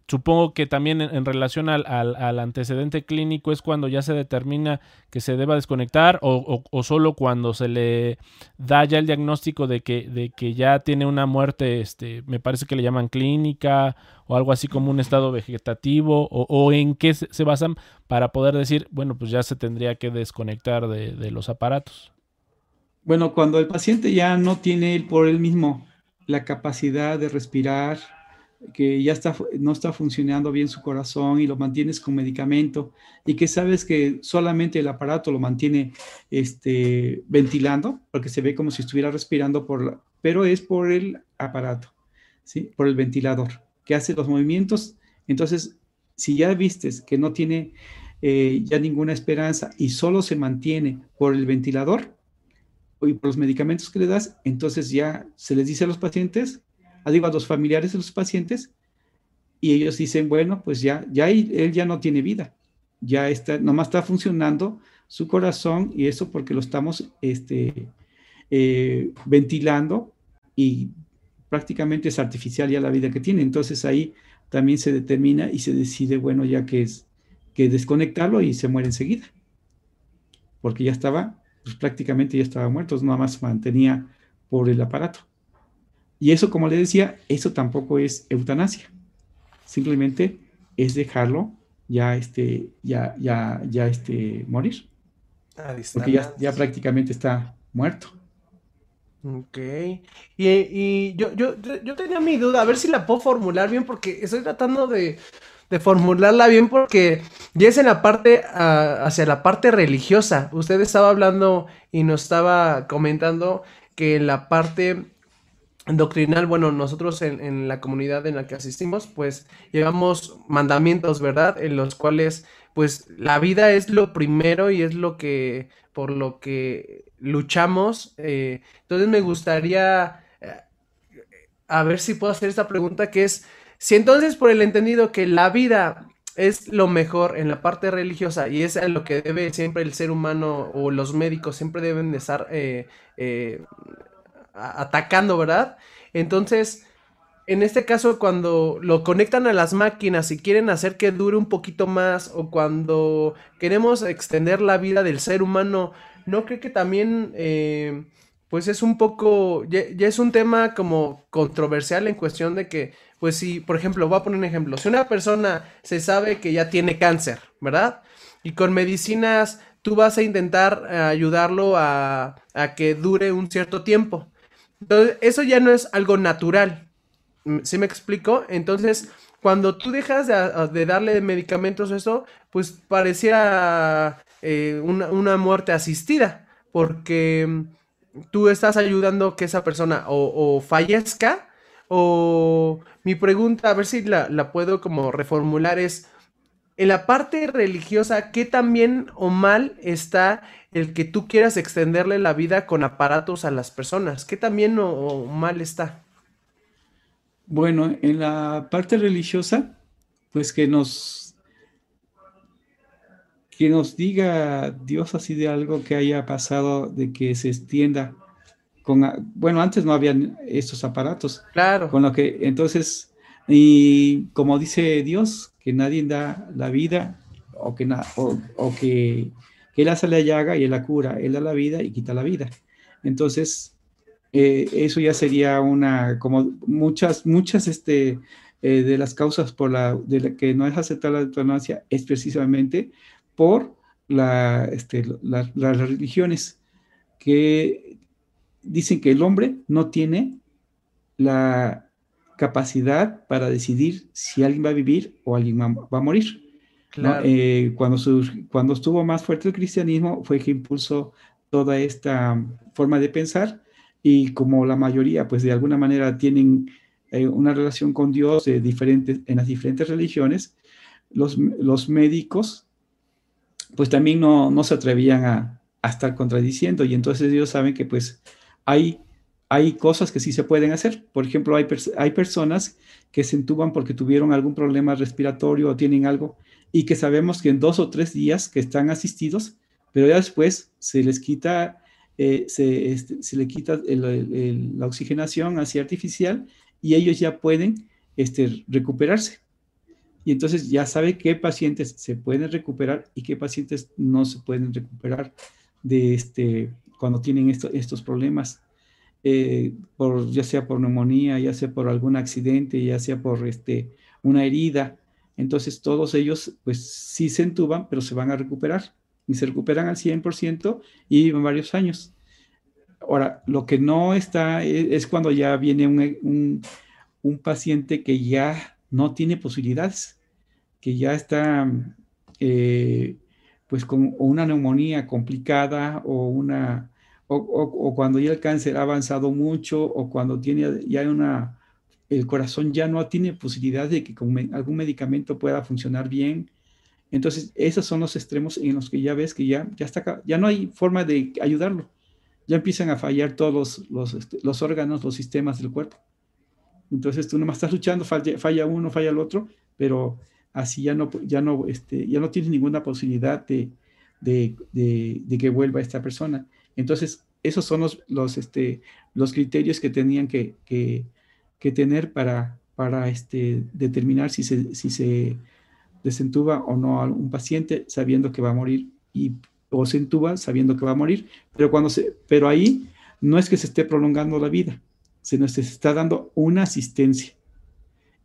Supongo que también en, relación al, al, antecedente clínico es cuando ya se determina que se deba desconectar o, o, solo cuando se le da ya el diagnóstico de que, ya tiene una muerte, este, me parece que le llaman clínica o algo así como un estado vegetativo o, en qué se, basan para poder decir, bueno, pues ya se tendría que desconectar de, de los aparatos. Bueno, cuando el paciente ya no tiene por él mismo la capacidad de respirar, que ya está, no está funcionando bien su corazón y lo mantienes con medicamento y que sabes que solamente el aparato lo mantiene este, ventilando, porque se ve como si estuviera respirando, por pero es por el aparato, ¿sí? por el ventilador, que hace los movimientos. Entonces, si ya vistes que no tiene eh, ya ninguna esperanza y solo se mantiene por el ventilador, y por los medicamentos que le das, entonces ya se les dice a los pacientes, ah, digo a los familiares de los pacientes, y ellos dicen, bueno, pues ya, ya él ya no tiene vida, ya está, nomás está funcionando su corazón y eso porque lo estamos este, eh, ventilando y prácticamente es artificial ya la vida que tiene. Entonces ahí también se determina y se decide, bueno, ya que es que desconectarlo y se muere enseguida, porque ya estaba pues prácticamente ya estaba muerto, nada más mantenía por el aparato. Y eso, como le decía, eso tampoco es eutanasia. Simplemente es dejarlo ya, este, ya, ya, ya, este, morir. Porque ya, ya, prácticamente está muerto. Ok. Y, y yo, yo, yo tenía mi duda, a ver si la puedo formular bien, porque estoy tratando de, de formularla bien porque ya es en la parte, ah, hacia la parte religiosa. Usted estaba hablando y nos estaba comentando que en la parte doctrinal, bueno, nosotros en, la comunidad en la que asistimos, pues llevamos mandamientos, ¿verdad? En los cuales, pues la vida es lo primero y es lo que, por lo que luchamos. Eh, entonces me gustaría, eh, a ver si puedo hacer esta pregunta que es, si entonces por el entendido que la vida es lo mejor en la parte religiosa y es lo que debe siempre el ser humano o los médicos siempre deben de estar eh, eh, atacando, ¿verdad? Entonces, en este caso, cuando lo conectan a las máquinas y quieren hacer que dure un poquito más, o cuando queremos extender la vida del ser humano, ¿no cree que también, eh, pues es un poco, ya, es un tema como controversial en cuestión de que, pues si, por ejemplo, voy a poner un ejemplo, si una persona se sabe que ya tiene cáncer, ¿verdad? Y con medicinas tú vas a intentar eh, ayudarlo a, a que dure un cierto tiempo. Entonces, eso ya no es algo natural ¿Sí me explico? Entonces, cuando tú dejas de, darle medicamentos eso, pues parecía eh, una, muerte asistida, porque mm, tú estás ayudando que esa persona o, fallezca, o mi pregunta, a ver si la, puedo como reformular, es, en la parte religiosa, ¿qué tan bien o mal está el que tú quieras extenderle la vida con aparatos a las personas? ¿Qué tan bien o mal está? Bueno, en la parte religiosa, pues que nos que nos diga Dios así de algo que haya pasado de que se extienda con bueno, antes no habían estos aparatos. Claro. Con lo que entonces y como dice Dios, que nadie da la vida o que o, o que, que él hace la llaga y él la cura, él da la vida y quita la vida. Entonces, eh, eso ya sería una, como muchas, muchas este, eh, de las causas por la, de la que no es aceptar la eutanasia es precisamente por la, este, las religiones que dicen que el hombre no tiene la capacidad para decidir si alguien va a vivir o alguien va, a morir. Eh, cuando, cuando estuvo más fuerte el cristianismo fue que impulsó toda esta forma de pensar y como la mayoría, pues de alguna manera tienen eh, una relación con Dios de diferentes, en las diferentes religiones, los, los médicos, pues también no, no se atrevían a, a, estar contradiciendo y entonces ellos saben que pues hay, hay cosas que sí se pueden hacer. Por ejemplo, hay, hay personas que se entuban porque tuvieron algún problema respiratorio o tienen algo y que sabemos que en dos o tres días que están asistidos, pero ya después se les quita eh, este, se, le quita la oxigenación así artificial y ellos ya pueden este, recuperarse. Y entonces ya sabe qué pacientes se pueden recuperar y qué pacientes no se pueden recuperar de este, cuando tienen estos problemas, eh, por, ya sea por neumonía, ya sea por algún accidente, ya sea por este, una herida. Entonces todos ellos pues sí se entuban, pero se van a recuperar y se recuperan al 100% y viven varios años. Ahora, lo que no está e, es, cuando ya viene un, un, paciente que ya no tiene posibilidades, que ya está eh, pues con una neumonía complicada o una o, o, cuando ya el cáncer ha avanzado mucho o cuando tiene ya una el corazón ya no tiene posibilidad de que con algún medicamento pueda funcionar bien entonces, esos son los extremos en los que ya ves que ya, ya, está, ya no hay forma de ayudarlo. Ya empiezan a fallar todos los, este, los, órganos, los sistemas del cuerpo. Entonces, tú nomás estás luchando, falla, uno, falla el otro, pero así ya no, ya no, este, ya no tienes ninguna posibilidad de, de, de, que vuelva esta persona. Entonces, esos son los, los, este, los criterios que tenían que, que, que tener para, para este, determinar si se, si se desentuba o no a un paciente sabiendo que va a morir y o se entuba sabiendo que va a morir, pero cuando se, pero ahí no es que se esté prolongando la vida, sino se está dando una asistencia.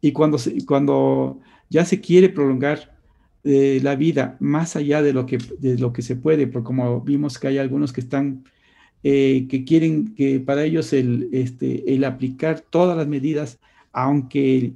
Y cuando, cuando ya se quiere prolongar eh, la vida más allá de lo, que, de lo que se puede, porque como vimos que hay algunos que están, eh, que quieren que para ellos el, este, el aplicar todas las medidas, aunque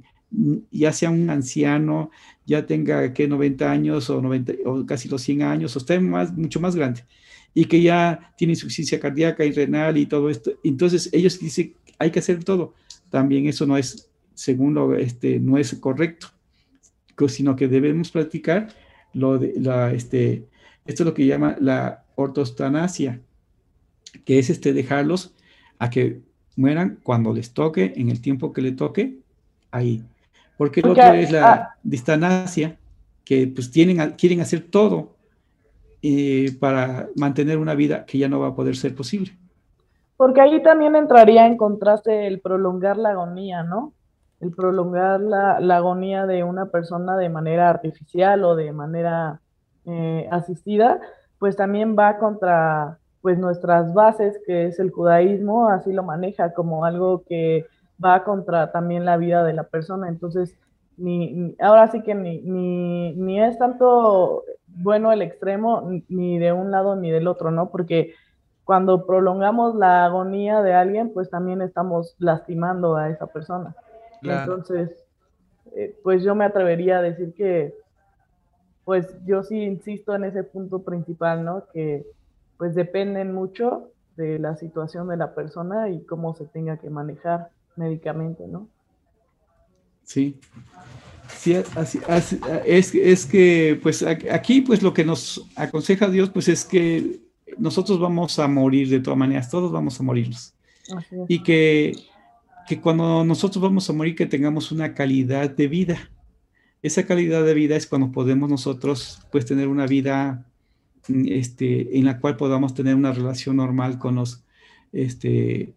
ya sea un anciano, ya tenga que 90 años o, 90, o casi los 100 años, o esté más, mucho más grande, y que ya tiene insuficiencia cardíaca y renal y todo esto. Entonces ellos dicen, hay que hacer todo. También eso no es, según lo, este, no es correcto, sino que debemos practicar lo de la, este, esto es lo que llama la ortostanasia, que es este, dejarlos a que mueran cuando les toque, en el tiempo que le toque, ahí. Porque lo otro es la ah, distanasia, que pues tienen, quieren hacer todo eh, para mantener una vida que ya no va a poder ser posible. Porque ahí también entraría en contraste el prolongar la agonía, ¿no? El prolongar la, agonía de una persona de manera artificial o de manera eh, asistida, pues también va contra pues nuestras bases, que es el judaísmo, así lo maneja como algo que va contra también la vida de la persona. Entonces, ni, ahora sí que ni, ni, ni, es tanto bueno el extremo ni de un lado ni del otro, ¿no? Porque cuando prolongamos la agonía de alguien, pues también estamos lastimando a esa persona. Entonces, eh, pues yo me atrevería a decir que, pues yo sí insisto en ese punto principal, ¿no? Que pues dependen mucho de la situación de la persona y cómo se tenga que manejar médicamente, ¿no? Sí. Sí, así, es, es que pues aquí pues lo que nos aconseja Dios pues es que nosotros vamos a morir de todas maneras, todos vamos a morirnos. Y que, que cuando nosotros vamos a morir que tengamos una calidad de vida. Esa calidad de vida es cuando podemos nosotros pues tener una vida este, en la cual podamos tener una relación normal con los, este,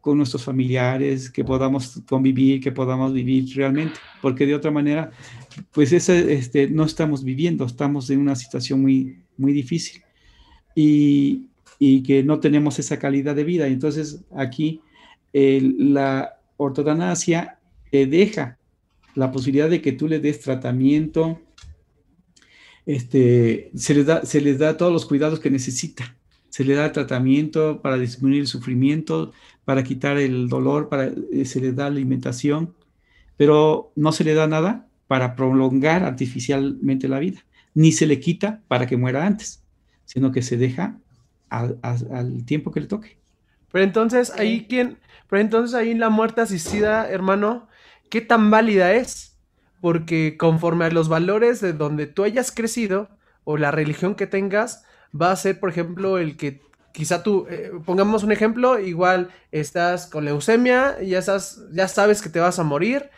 con nuestros familiares, que podamos convivir, que podamos vivir realmente, porque de otra manera, pues ese, este, no estamos viviendo, estamos en una situación muy, muy difícil y, y que no tenemos esa calidad de vida. Entonces aquí la ortodanasia te deja la posibilidad de que tú le des tratamiento, este, se, les da, todos los cuidados que necesita. Se le da tratamiento para disminuir el sufrimiento, para quitar el dolor, para, eh, se le da alimentación, pero no se le da nada para prolongar artificialmente la vida, ni se le quita para que muera antes, sino que se deja al tiempo que le toque. Pero entonces ahí quién, pero entonces ahí la muerte asistida, hermano, ¿qué tan válida es? porque conforme a los valores de donde tú hayas crecido o la religión que tengas, va a ser, por ejemplo, el que quizá tú, eh, pongamos un ejemplo, igual estás con leucemia, ya, estás, ya sabes que te vas a morir,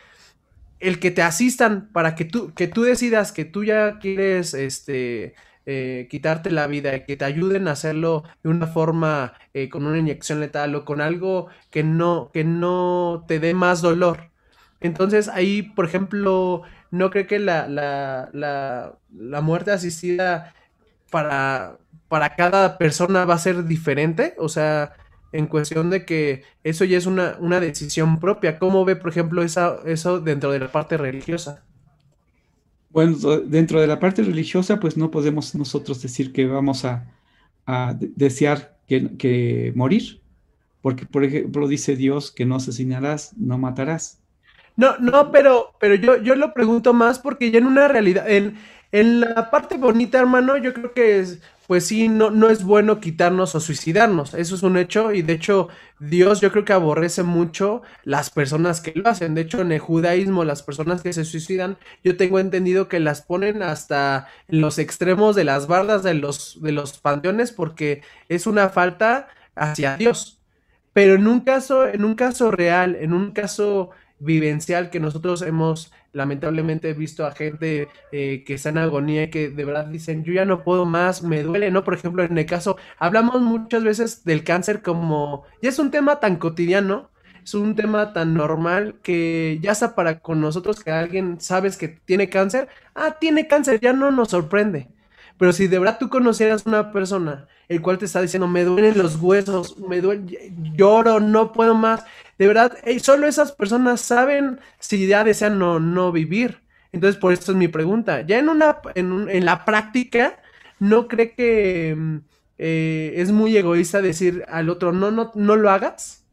el que te asistan para que tú, que tú decidas que tú ya quieres, este, eh, quitarte la vida, y que te ayuden a hacerlo de una forma, eh, con una inyección letal o con algo que no, que no te dé más dolor entonces ahí, por ejemplo, no creo que la, la, la, muerte asistida para, para cada persona va a ser diferente, o sea, en cuestión de que eso ya es una, una decisión propia. ¿Cómo ve, por ejemplo, esa, eso dentro de la parte religiosa? Bueno, dentro de la parte religiosa, pues no podemos nosotros decir que vamos a, desear que, que, morir, porque por ejemplo dice Dios que no asesinarás, no matarás. No, no, pero, pero yo, yo lo pregunto más porque ya en una realidad, en, en la parte bonita, hermano, yo creo que es, pues sí, no, no es bueno quitarnos o suicidarnos. Eso es un hecho. Y de hecho, Dios yo creo que aborrece mucho las personas que lo hacen. De hecho, en el judaísmo, las personas que se suicidan, yo tengo entendido que las ponen hasta en los extremos de las bardas de los, de los panteones porque es una falta hacia Dios. Pero en un caso, en un caso real, en un caso vivencial que nosotros hemos lamentablemente visto a gente eh, que está en agonía y que de verdad dicen, yo ya no puedo más, me duele, ¿no? Por ejemplo, en el caso, hablamos muchas veces del cáncer como, ya es un tema tan cotidiano, es un tema tan normal que ya está para con nosotros que alguien sabes que tiene cáncer, ah, tiene cáncer, ya no nos sorprende. Pero si de verdad tú conocieras una persona el cual te está diciendo, me duelen los huesos, me duele, lloro, no puedo más, de verdad, solo esas personas saben si ya desean o no vivir. Entonces, por esto es mi pregunta. Ya en, una, en, la práctica, ¿no cree que mm, eh, es muy egoísta decir al otro, no, no, no lo hagas?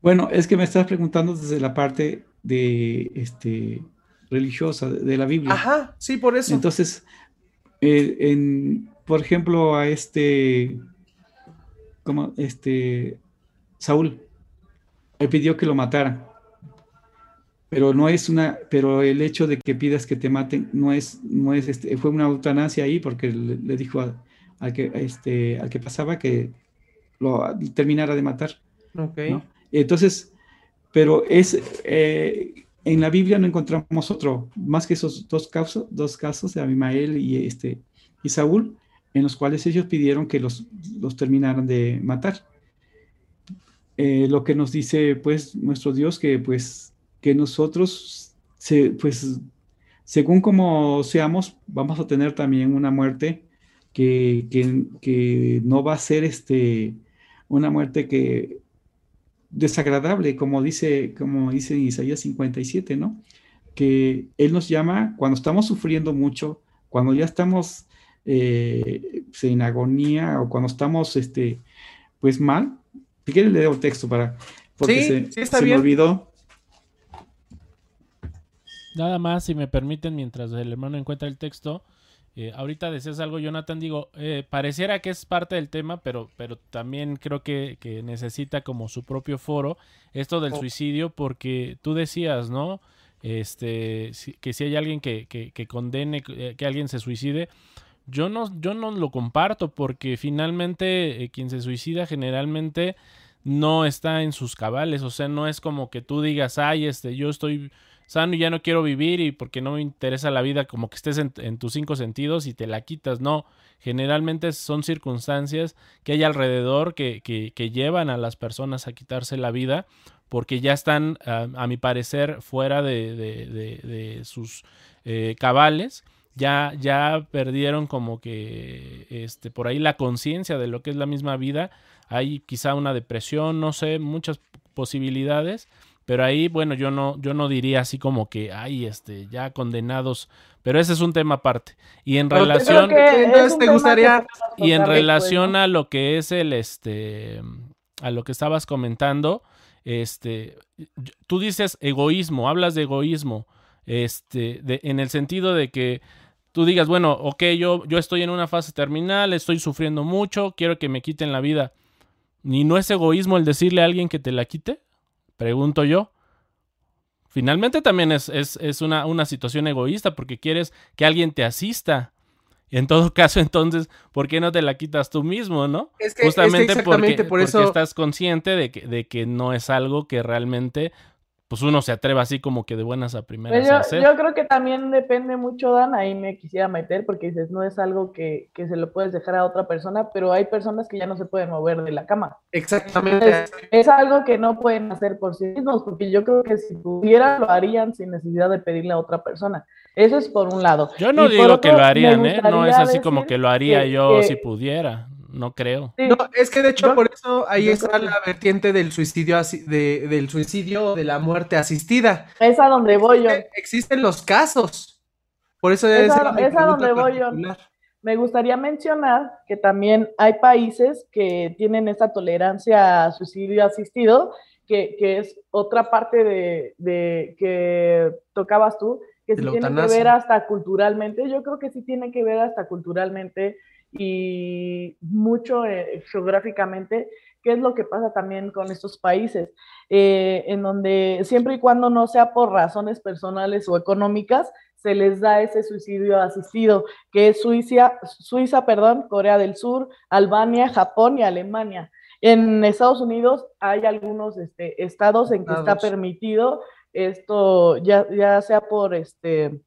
Bueno, es que me estás preguntando desde la parte de este religiosa de la Biblia. Ajá, sí, por eso. Entonces, eh, en, por ejemplo, a este, como este, Saúl, él pidió que lo mataran. Pero no es una, pero el hecho de que pidas que te maten no es, no es, este, fue una eutanasia ahí porque le, dijo al, que, este, al que pasaba que lo terminara de matar. Entonces, pero es, eh, en la Biblia no encontramos otro, más que esos dos casos, dos casos de Abimael y, este, Saúl, en los cuales ellos pidieron que los, los terminaran de matar. Eh, lo que nos dice pues nuestro Dios que pues que nosotros, se, pues, según como seamos, vamos a tener también una muerte que, que, no va a ser este, una muerte que desagradable, como dice, como dice Isaías 57, ¿no? Que Él nos llama cuando estamos sufriendo mucho, cuando ya estamos eh, en agonía o cuando estamos, este, pues mal. Si quieres le doy el texto para, porque se, me olvidó. Nada más, si me permiten, mientras el hermano encuentra el texto, eh, ahorita decías algo, Jonathan, digo, eh, pareciera que es parte del tema, pero, pero también creo que, necesita como su propio foro esto del oh. suicidio, porque tú decías, ¿no? Este, que si hay alguien que, que, condene eh, que alguien se suicide, yo no, yo no lo comparto, porque finalmente quien se suicida generalmente no está en sus cabales, o sea, no es como que tú digas, ay, este, yo estoy sano y ya no quiero vivir y porque no me interesa la vida, como que estés en, tus cinco sentidos y te la quitas. No, generalmente son circunstancias que hay alrededor que, que, llevan a las personas a quitarse la vida porque ya están, a, mi parecer, fuera de, de, sus eh, cabales. Ya, ya perdieron como que este, por ahí la conciencia de lo que es la misma vida. Hay quizá una depresión, no sé, muchas posibilidades pero ahí, bueno, yo no, yo no diría así como que, ay, este, ya condenados. Pero ese es un tema aparte. Y en relación. te gustaría. Y en relación a lo que es el, este, a lo que estabas comentando, este, tú dices egoísmo, hablas de egoísmo, este, de, en el sentido de que tú digas, bueno, ok, yo, yo estoy en una fase terminal, estoy sufriendo mucho, quiero que me quiten la vida. ¿Ni no es egoísmo el decirle a alguien que te la quite? Pregunto yo. Finalmente también es, una, una, situación egoísta porque quieres que alguien te asista. En todo caso, entonces, ¿por qué no te la quitas tú mismo, no? Justamente porque, por eso... estás consciente de que, de que no es algo que realmente pues uno se atreva así como que de buenas a primeras pues yo, a hacer. Yo creo que también depende mucho, Dan, ahí me quisiera meter porque dices, no es algo que, se lo puedes dejar a otra persona, pero hay personas que ya no se pueden mover de la cama. Exactamente. es algo que no pueden hacer por sí mismos, porque yo creo que si pudieran lo harían sin necesidad de pedirle a otra persona. Eso es por un lado. Yo no digo que lo harían, ¿eh? No es así como que lo haría yo si pudiera no creo. No, es que de hecho por eso ahí está la vertiente del suicidio, de, del suicidio de la muerte asistida. Es a donde voy yo. Existen los casos. Por eso es, a, donde voy yo. Me gustaría mencionar que también hay países que tienen esa tolerancia a suicidio asistido, que, es otra parte de, que tocabas tú, que sí tiene que ver hasta culturalmente. Yo creo que sí tiene que ver hasta culturalmente y mucho eh, geográficamente, qué es lo que pasa también con estos países, eh, en donde siempre y cuando no sea por razones personales o económicas, se les da ese suicidio asistido, que es Suiza, Suiza perdón, Corea del Sur, Albania, Japón y Alemania. En Estados Unidos hay algunos este, estados en que está permitido esto, ya, ya sea por, este,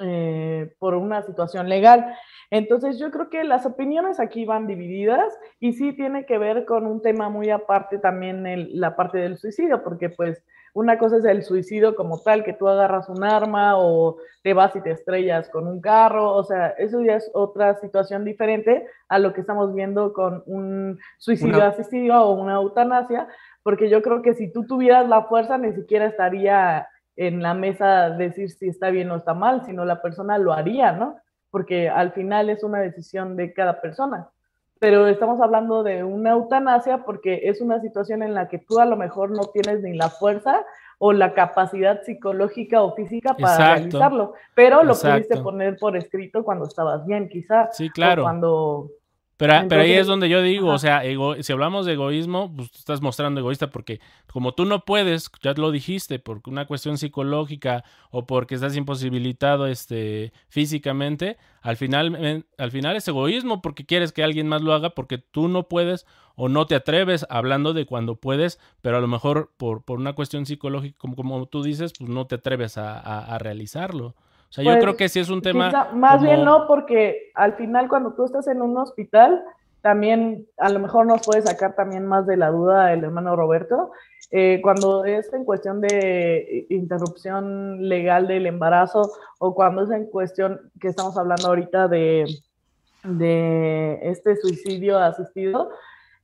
eh, por una situación legal. Entonces yo creo que las opiniones aquí van divididas y sí tiene que ver con un tema muy aparte también el, la parte del suicidio, porque pues una cosa es el suicidio como tal, que tú agarras un arma o te vas y te estrellas con un carro, o sea, eso ya es otra situación diferente a lo que estamos viendo con un suicidio asistido o una eutanasia, porque yo creo que si tú tuvieras la fuerza ni siquiera estaría en la mesa decir si está bien o está mal, sino la persona lo haría, ¿no? porque al final es una decisión de cada persona. Pero estamos hablando de una eutanasia porque es una situación en la que tú a lo mejor no tienes ni la fuerza o la capacidad psicológica o física para realizarlo, pero lo pudiste poner por escrito cuando estabas bien, quizás. Sí, claro. cuando pero, pero, ahí es donde yo digo, o sea, si hablamos de egoísmo, pues estás mostrando egoísta porque como tú no puedes, ya lo dijiste, por una cuestión psicológica o porque estás imposibilitado este, físicamente, al final, al final es egoísmo porque quieres que alguien más lo haga porque tú no puedes o no te atreves, hablando de cuando puedes, pero a lo mejor por, por una cuestión psicológica, como, como tú dices, pues no te atreves a, a realizarlo. O sea, yo creo pues, que sí es un tema. más bien no, porque al final cuando tú estás en un hospital, también a lo mejor nos puede sacar también más de la duda el hermano Roberto. Eh, cuando es en cuestión de interrupción legal del embarazo o cuando es en cuestión que estamos hablando ahorita de, de este suicidio asistido,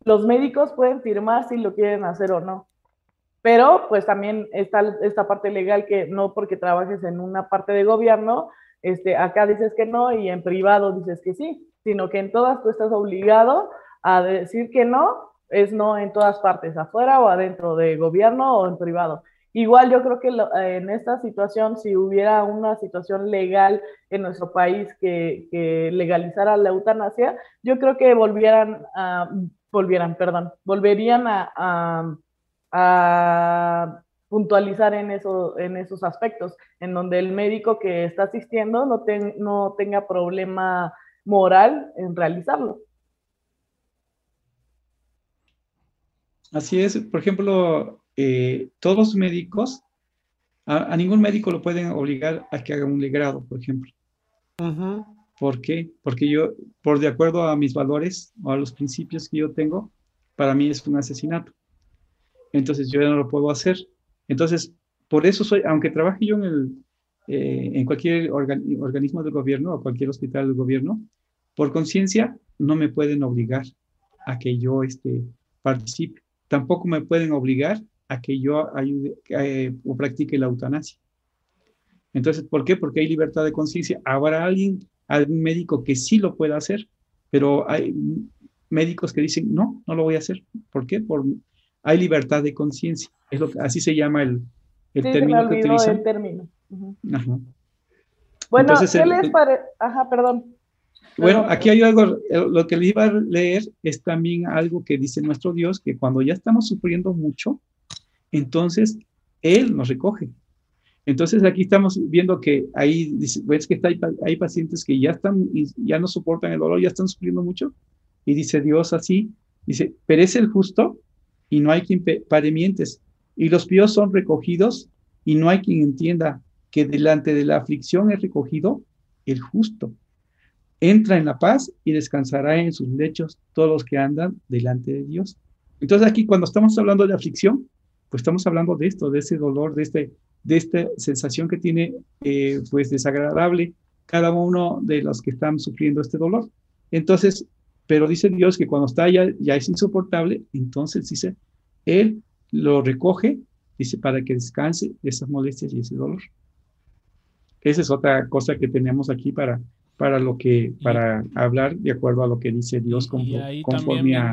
los médicos pueden firmar si lo quieren hacer o no. Pero pues también está esta parte legal que no porque trabajes en una parte de gobierno, este, acá dices que no y en privado dices que sí sino que en todas tú estás obligado a decir que no, es no en todas partes, afuera o adentro de gobierno o en privado. Igual yo creo que en esta situación, si hubiera una situación legal en nuestro país que, legalizara la eutanasia, yo creo que volvieran a, volvieran, perdón, volverían a, puntualizar en, eso, en esos aspectos, en donde el médico que está asistiendo no, no tenga problema moral en realizarlo. Así es, por ejemplo, eh, todos los médicos, a, ningún médico lo pueden obligar a que haga un legrado, por ejemplo. ¿Por qué? Porque yo, por de acuerdo a mis valores o a los principios que yo tengo, para mí es un asesinato. Entonces yo no lo puedo hacer. Entonces, por eso soy, aunque trabaje yo en el, eh, en cualquier organismo del gobierno o cualquier hospital del gobierno, por conciencia no me pueden obligar a que yo este, participe. Tampoco me pueden obligar a que yo ayude eh, o practique la eutanasia. Entonces, ¿por qué? Porque hay libertad de conciencia. Habrá alguien, algún médico que sí lo pueda hacer, pero hay médicos que dicen, no, no lo voy a hacer. ¿Por qué? Por, hay libertad de conciencia. Es lo así se llama el, el término que utilizan. El término. Ajá. Bueno, ¿qué les parece? Ajá, perdón. Bueno, aquí hay algo, lo que le iba a leer es también algo que dice nuestro Dios, que cuando ya estamos sufriendo mucho, entonces Él nos recoge. Entonces aquí estamos viendo que ahí, ves que hay, hay pacientes que ya están, ya no soportan el dolor, ya están sufriendo mucho, y dice Dios así, dice, perece el justo y no hay quien pare mientes, y los píos son recogidos y no hay quien entienda que delante de la aflicción es recogido el justo entra en la paz y descansará en sus lechos todos los que andan delante de Dios. Entonces aquí cuando estamos hablando de aflicción, pues estamos hablando de esto, de ese dolor, de, este, de esta sensación que tiene eh, pues desagradable cada uno de los que están sufriendo este dolor. Entonces, pero dice Dios que cuando está ya, ya es insoportable, entonces dice, Él lo recoge, dice, para que descanse de esas molestias y ese dolor. Esa es otra cosa que tenemos aquí para para lo que para hablar de acuerdo a lo que dice Dios conforme a,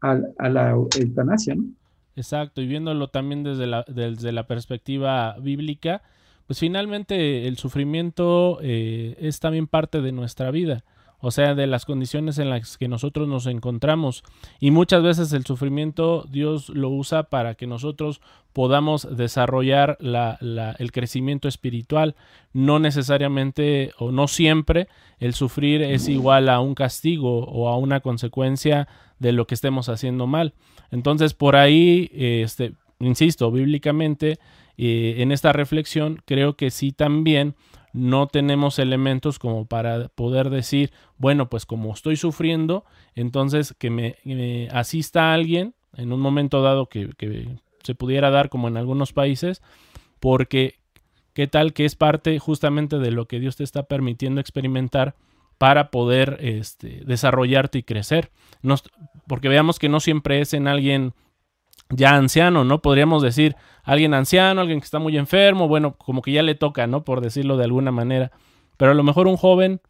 a, la eutanasia, ¿no? Exacto, y viéndolo también desde la, desde la perspectiva bíblica, pues finalmente el sufrimiento eh, es también parte de nuestra vida o sea, de las condiciones en las que nosotros nos encontramos. Y muchas veces el sufrimiento Dios lo usa para que nosotros podamos desarrollar el crecimiento espiritual. No necesariamente o no siempre el sufrir es igual a un castigo o a una consecuencia de lo que estemos haciendo mal. Entonces, por ahí, este, insisto, bíblicamente, eh, en esta reflexión, creo que sí también no tenemos elementos como para poder decir, bueno, pues como estoy sufriendo, entonces que me, asista alguien en un momento dado que, se pudiera dar como en algunos países, porque qué tal que es parte justamente de lo que Dios te está permitiendo experimentar para poder este, desarrollarte y crecer. porque veamos que no siempre es en alguien ya anciano, ¿no? Podríamos decir alguien anciano, alguien que está muy enfermo, bueno, como que ya le toca, ¿no? Por decirlo de alguna manera. Pero a lo mejor un joven,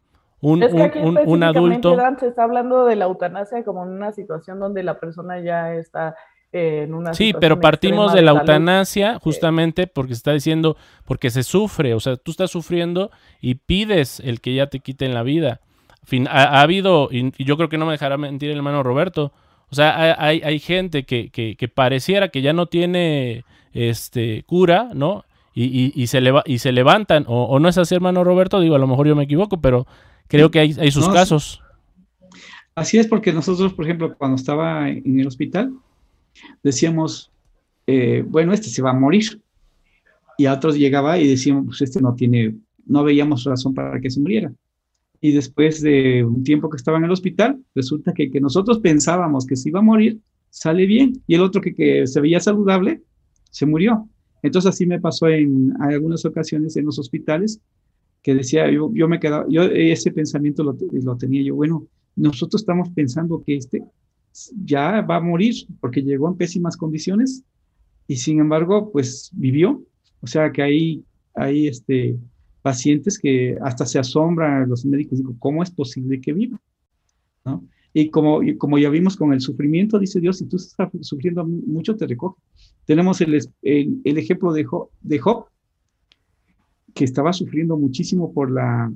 un, un, un, adulto. Se está hablando de la eutanasia como en una situación donde la persona ya está en una Sí, pero partimos de la eutanasia justamente porque se está diciendo, porque se sufre, o sea, tú estás sufriendo y pides el que ya te quiten la vida. Fin, ha, habido, y yo creo que no me dejará mentir el hermano Roberto, o sea, hay, hay gente que, que, pareciera que ya no tiene este, cura, ¿no? Y, y, se, y se levantan, o, no es así, hermano Roberto, digo, a lo mejor yo me equivoco, pero creo que hay, hay sus casos. Así es, porque nosotros, por ejemplo, cuando estaba en el hospital, decíamos, eh, bueno, este se va a morir. Y a otros llegaba y decíamos, pues este no tiene, no veíamos razón para que se muriera. Y después de un tiempo que estaba en el hospital, resulta que, que nosotros pensábamos que se iba a morir, sale bien. Y el otro que, que se veía saludable, se murió. Entonces así me pasó en, algunas ocasiones en los hospitales, que decía, yo, yo me quedaba, yo ese pensamiento lo, lo tenía yo, bueno, nosotros estamos pensando que este ya va a morir porque llegó en pésimas condiciones y sin embargo, pues vivió. O sea que hay, hay este, pacientes que hasta se asombran los médicos, digo, ¿cómo es posible que viva? ¿No? Y como, como ya vimos con el sufrimiento, dice Dios, si tú estás sufriendo mucho, te recoge. Tenemos el, el, ejemplo de Job, de Job, que estaba sufriendo muchísimo por, la,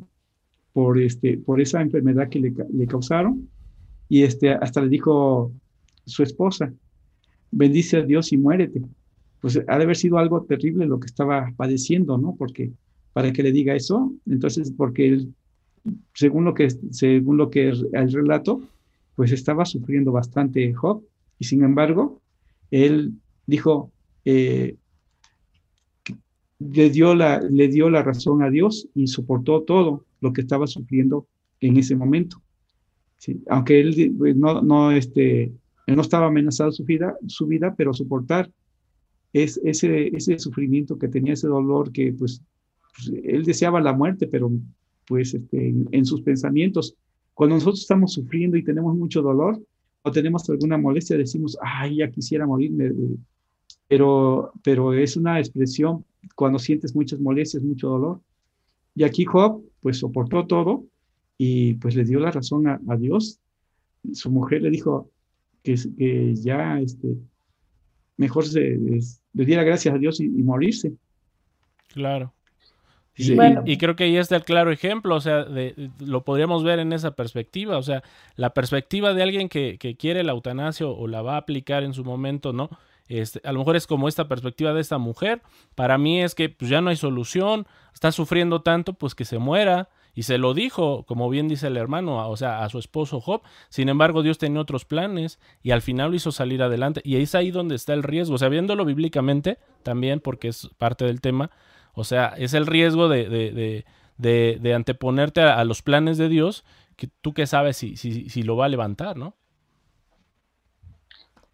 por, este, por esa enfermedad que le, le causaron, y este, hasta le dijo su esposa, bendice a Dios y muérete. Pues ha de haber sido algo terrible lo que estaba padeciendo, ¿no? Porque para que le diga eso, entonces, porque él, según lo que, según lo que el relato, pues estaba sufriendo bastante Job, y sin embargo, él dijo, eh, le, dio la, le dio la razón a Dios y soportó todo lo que estaba sufriendo en ese momento. Aunque él pues, no, no, este, no estaba amenazado su vida, su vida, pero soportar es, ese, ese sufrimiento que tenía, ese dolor que pues, pues él deseaba la muerte, pero pues este, en, sus pensamientos, cuando nosotros estamos sufriendo y tenemos mucho dolor o tenemos alguna molestia, decimos, ay, ya quisiera morirme, pero, pero es una expresión cuando sientes muchas molestias, mucho dolor. Y aquí Job, pues soportó todo y pues le dio la razón a, Dios. Su mujer le dijo que, que ya este, mejor se, le diera gracias a Dios y, morirse. Claro. Y, creo que ahí está el claro ejemplo, o sea, de, lo podríamos ver en esa perspectiva, o sea, la perspectiva de alguien que, que quiere la eutanasia o la va a aplicar en su momento, ¿no? Este, a lo mejor es como esta perspectiva de esta mujer. Para mí es que pues, ya no hay solución, está sufriendo tanto, pues que se muera. Y se lo dijo, como bien dice el hermano, o sea, a su esposo Job. Sin embargo, Dios tenía otros planes y al final lo hizo salir adelante. Y es ahí donde está el riesgo. O sea, viéndolo bíblicamente también, porque es parte del tema. O sea, es el riesgo de, de, de, anteponerte a, los planes de Dios, que tú que sabes si, si, si lo va a levantar, ¿no?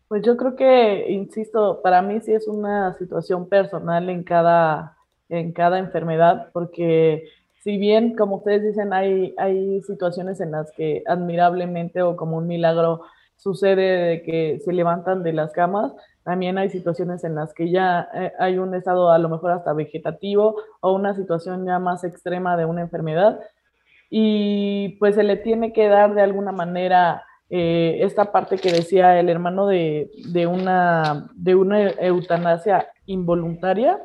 Pues yo creo que, insisto, para mí sí es una situación personal en cada, en cada enfermedad, porque si bien, como ustedes dicen, hay, hay situaciones en las que admirablemente o como un milagro sucede de que se levantan de las camas, también hay situaciones en las que ya eh, hay un estado a lo mejor hasta vegetativo o una situación ya más extrema de una enfermedad y pues se le tiene que dar de alguna manera eh, esta parte que decía el hermano de, de, una, de una eutanasia involuntaria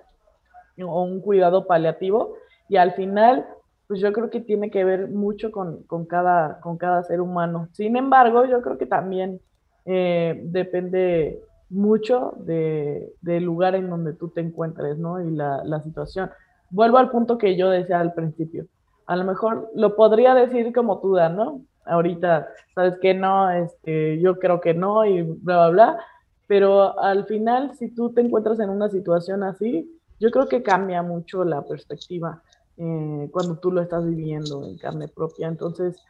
o un cuidado paliativo y al final, pues yo creo que tiene que ver mucho con, con cada, con cada ser humano. Sin embargo, yo creo que también eh, depende mucho de, del lugar en donde tú te encuentres, ¿no? Y la, la situación. Vuelvo al punto que yo decía al principio. A lo mejor lo podría decir como tú, ¿no? Ahorita, ¿sabes que No, este, yo creo que no y bla, bla, bla. Pero al final, si tú te encuentras en una situación así, yo creo que cambia mucho la perspectiva. Eh, cuando tú lo estás viviendo en carne propia. Entonces,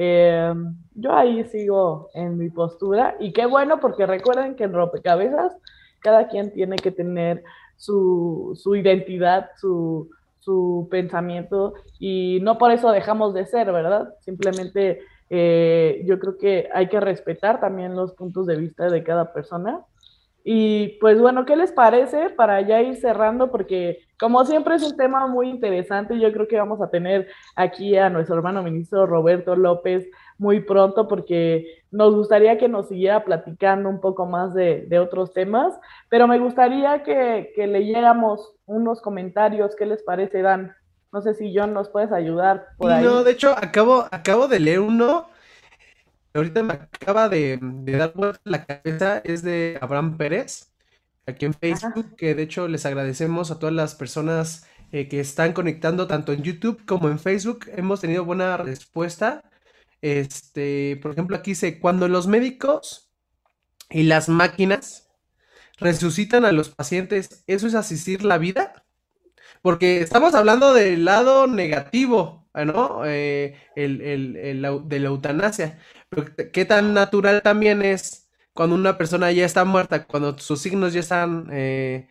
eh, yo ahí sigo en mi postura y qué bueno porque recuerden que en rompecabezas cada quien tiene que tener su, su identidad, su, su, pensamiento y no por eso dejamos de ser, ¿verdad? Simplemente eh, yo creo que hay que respetar también los puntos de vista de cada persona y pues bueno, ¿qué les parece para ya ir cerrando? Porque como siempre es un tema muy interesante, yo creo que vamos a tener aquí a nuestro hermano ministro Roberto López muy pronto porque nos gustaría que nos siguiera platicando un poco más de, otros temas, pero me gustaría que, que leyéramos unos comentarios, ¿qué les parece, Dan? No sé si John nos puedes ayudar por ahí. No, de hecho, acabo, acabo de leer uno ahorita me acaba de, dar vuelta la cabeza es de Abraham Pérez, aquí en Facebook, que de hecho les agradecemos a todas las personas eh, que están conectando tanto en YouTube como en Facebook. Hemos tenido buena respuesta. Este, por ejemplo, aquí dice, cuando los médicos y las máquinas resucitan a los pacientes, ¿eso es asistir la vida? Porque estamos hablando del lado negativo ¿no? Eh, el, el, de la eutanasia. Qué tan natural también es cuando una persona ya está muerta, cuando sus signos ya están eh,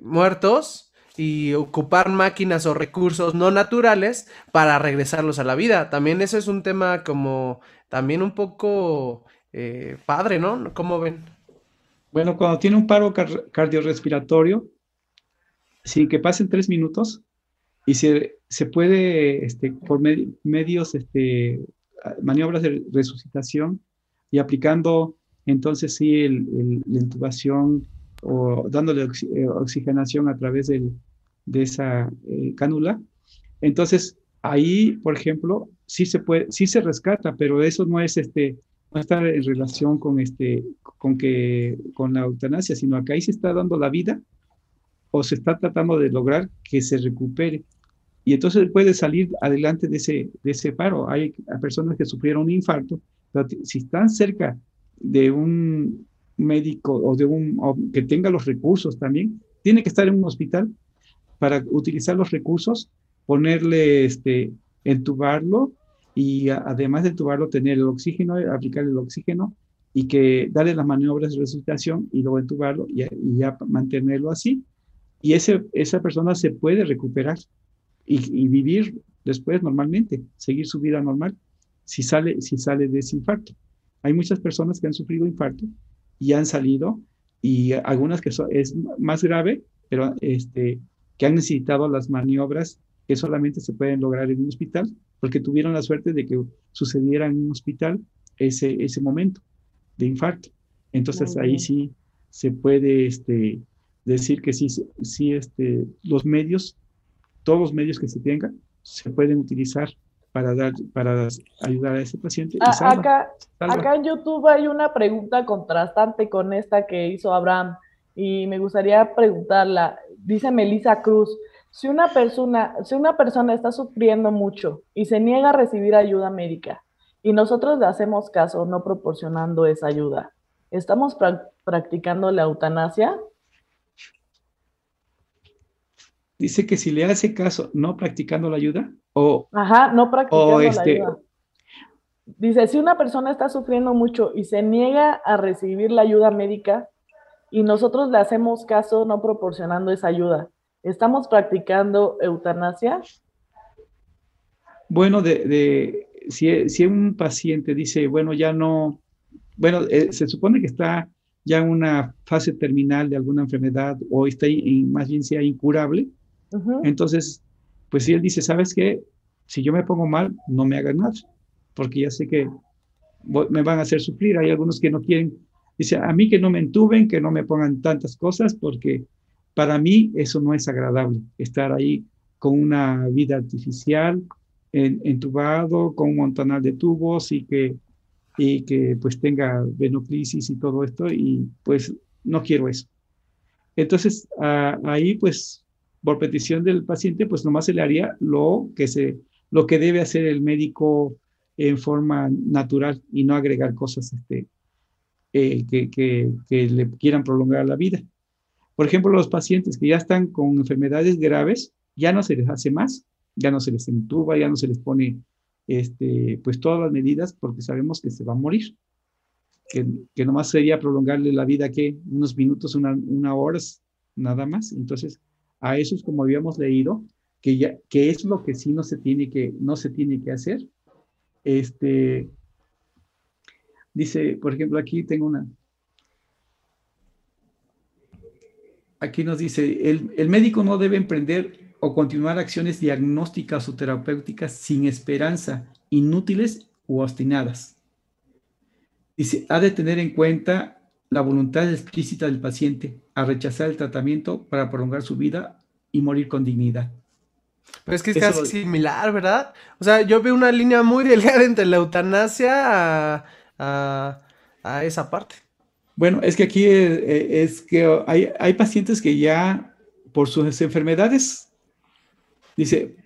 muertos y ocupar máquinas o recursos no naturales para regresarlos a la vida. También eso es un tema como también un poco eh, padre, ¿no? ¿Cómo ven? Bueno, cuando tiene un paro cardiorrespiratorio, sin que pasen tres minutos, y se, se puede, este, por medios, este, maniobras de resucitación y aplicando entonces sí la intubación o dándole eh, oxigenación a través de esa eh, cánula. Entonces, ahí, por ejemplo, sí se puede, sí se rescata, pero eso no es este, no está en relación con este, con que, con la eutanasia, sino que ahí se está dando la vida o se está tratando de lograr que se recupere. Y entonces puede salir adelante de ese, de ese paro. Hay personas que sufrieron un infarto, si están cerca de un médico o de un que tenga los recursos también, tiene que estar en un hospital para utilizar los recursos, ponerle, este, entubarlo y además de entubarlo, tener el oxígeno, aplicar el oxígeno y que darle las maniobras de resucitación y luego entubarlo y, ya mantenerlo así. Y ese, esa persona se puede recuperar y, vivir después normalmente, seguir su vida normal si sale, si sale de ese infarto. Hay muchas personas que han sufrido infarto y han salido y algunas que es más grave, pero este, que han necesitado las maniobras que solamente se pueden lograr en un hospital porque tuvieron la suerte de que sucediera en un hospital ese, ese momento de infarto. Entonces ahí sí se puede este, decir que sí, sí este, los medios, todos los medios que se tengan, se pueden utilizar para, dar, para ayudar a ese paciente. acá, acá en YouTube hay una pregunta contrastante con esta que hizo Abraham y me gustaría preguntarla. Dice Melissa Cruz, si una persona, si una persona está sufriendo mucho y se niega a recibir ayuda médica y nosotros le hacemos caso no proporcionando esa ayuda, ¿estamos practicando la eutanasia? Dice que si le hace caso no practicando la ayuda, o, Ajá, no practicando la este ayuda. Dice, si una persona está sufriendo mucho y se niega a recibir la ayuda médica y nosotros le hacemos caso no proporcionando esa ayuda, ¿estamos practicando eutanasia? Bueno, de, si, si, un paciente dice, bueno, ya no, bueno, eh, se supone que está ya en una fase terminal de alguna enfermedad o está más bien sea incurable, entonces pues si él dice, ¿sabes qué? Si yo me pongo mal, no me hagan nada, porque ya sé que me van a hacer sufrir. Hay algunos que no quieren, dice, a mí que no me entuben, que no me pongan tantas cosas, porque para mí eso no es agradable, estar ahí con una vida artificial, entubado, con un montonal de tubos y que, y que pues tenga venoclisis y todo esto, y pues no quiero eso. Entonces, ahí pues por petición del paciente, pues nomás se le haría lo que, se, lo que debe hacer el médico en forma natural y no agregar cosas este, eh, que, que, que, le quieran prolongar la vida. Por ejemplo, los pacientes que ya están con enfermedades graves, ya no se les hace más, ya no se les entuba, ya no se les pone este, pues todas las medidas porque sabemos que se va a morir. Que, que nomás sería prolongarle la vida que unos minutos, una, una horas, nada más. Entonces, a eso es como habíamos leído, que, ya, que es lo que sí no se tiene que, no se tiene que hacer. Este, dice, por ejemplo, aquí tengo una. Aquí nos dice, el, el médico no debe emprender o continuar acciones diagnósticas o terapéuticas sin esperanza, inútiles u obstinadas. Dice, ha de tener en cuenta la voluntad explícita del paciente a rechazar el tratamiento para prolongar su vida y morir con dignidad. Pero es que es casi similar, ¿verdad? O sea, yo veo una línea muy delgada entre la eutanasia a, esa parte. Bueno, es que aquí es, que hay, hay, pacientes que ya por sus enfermedades, dice,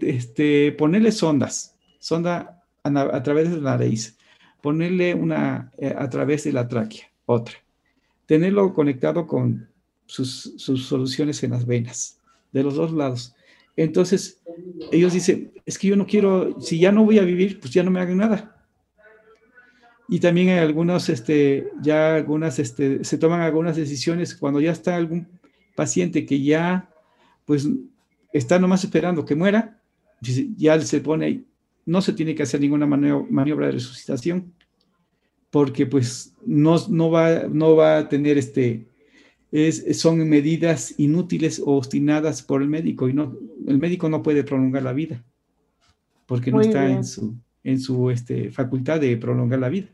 este, ponerle sondas, sonda a, través de la nariz, ponerle una eh, a través de la tráquea otra. Tenerlo conectado con sus, soluciones en las venas, de los dos lados. Entonces, ellos dicen, es que yo no quiero, si ya no voy a vivir, pues ya no me hagan nada. Y también hay algunos, este, ya algunas, este, se toman algunas decisiones cuando ya está algún paciente que ya, pues, está nomás esperando que muera, ya se pone no se tiene que hacer ninguna maniobra de resucitación, porque pues no, no, va, no va a tener este, es, son medidas inútiles o obstinadas por el médico y no, el médico no puede prolongar la vida, porque no está en su, en su este, facultad de prolongar la vida.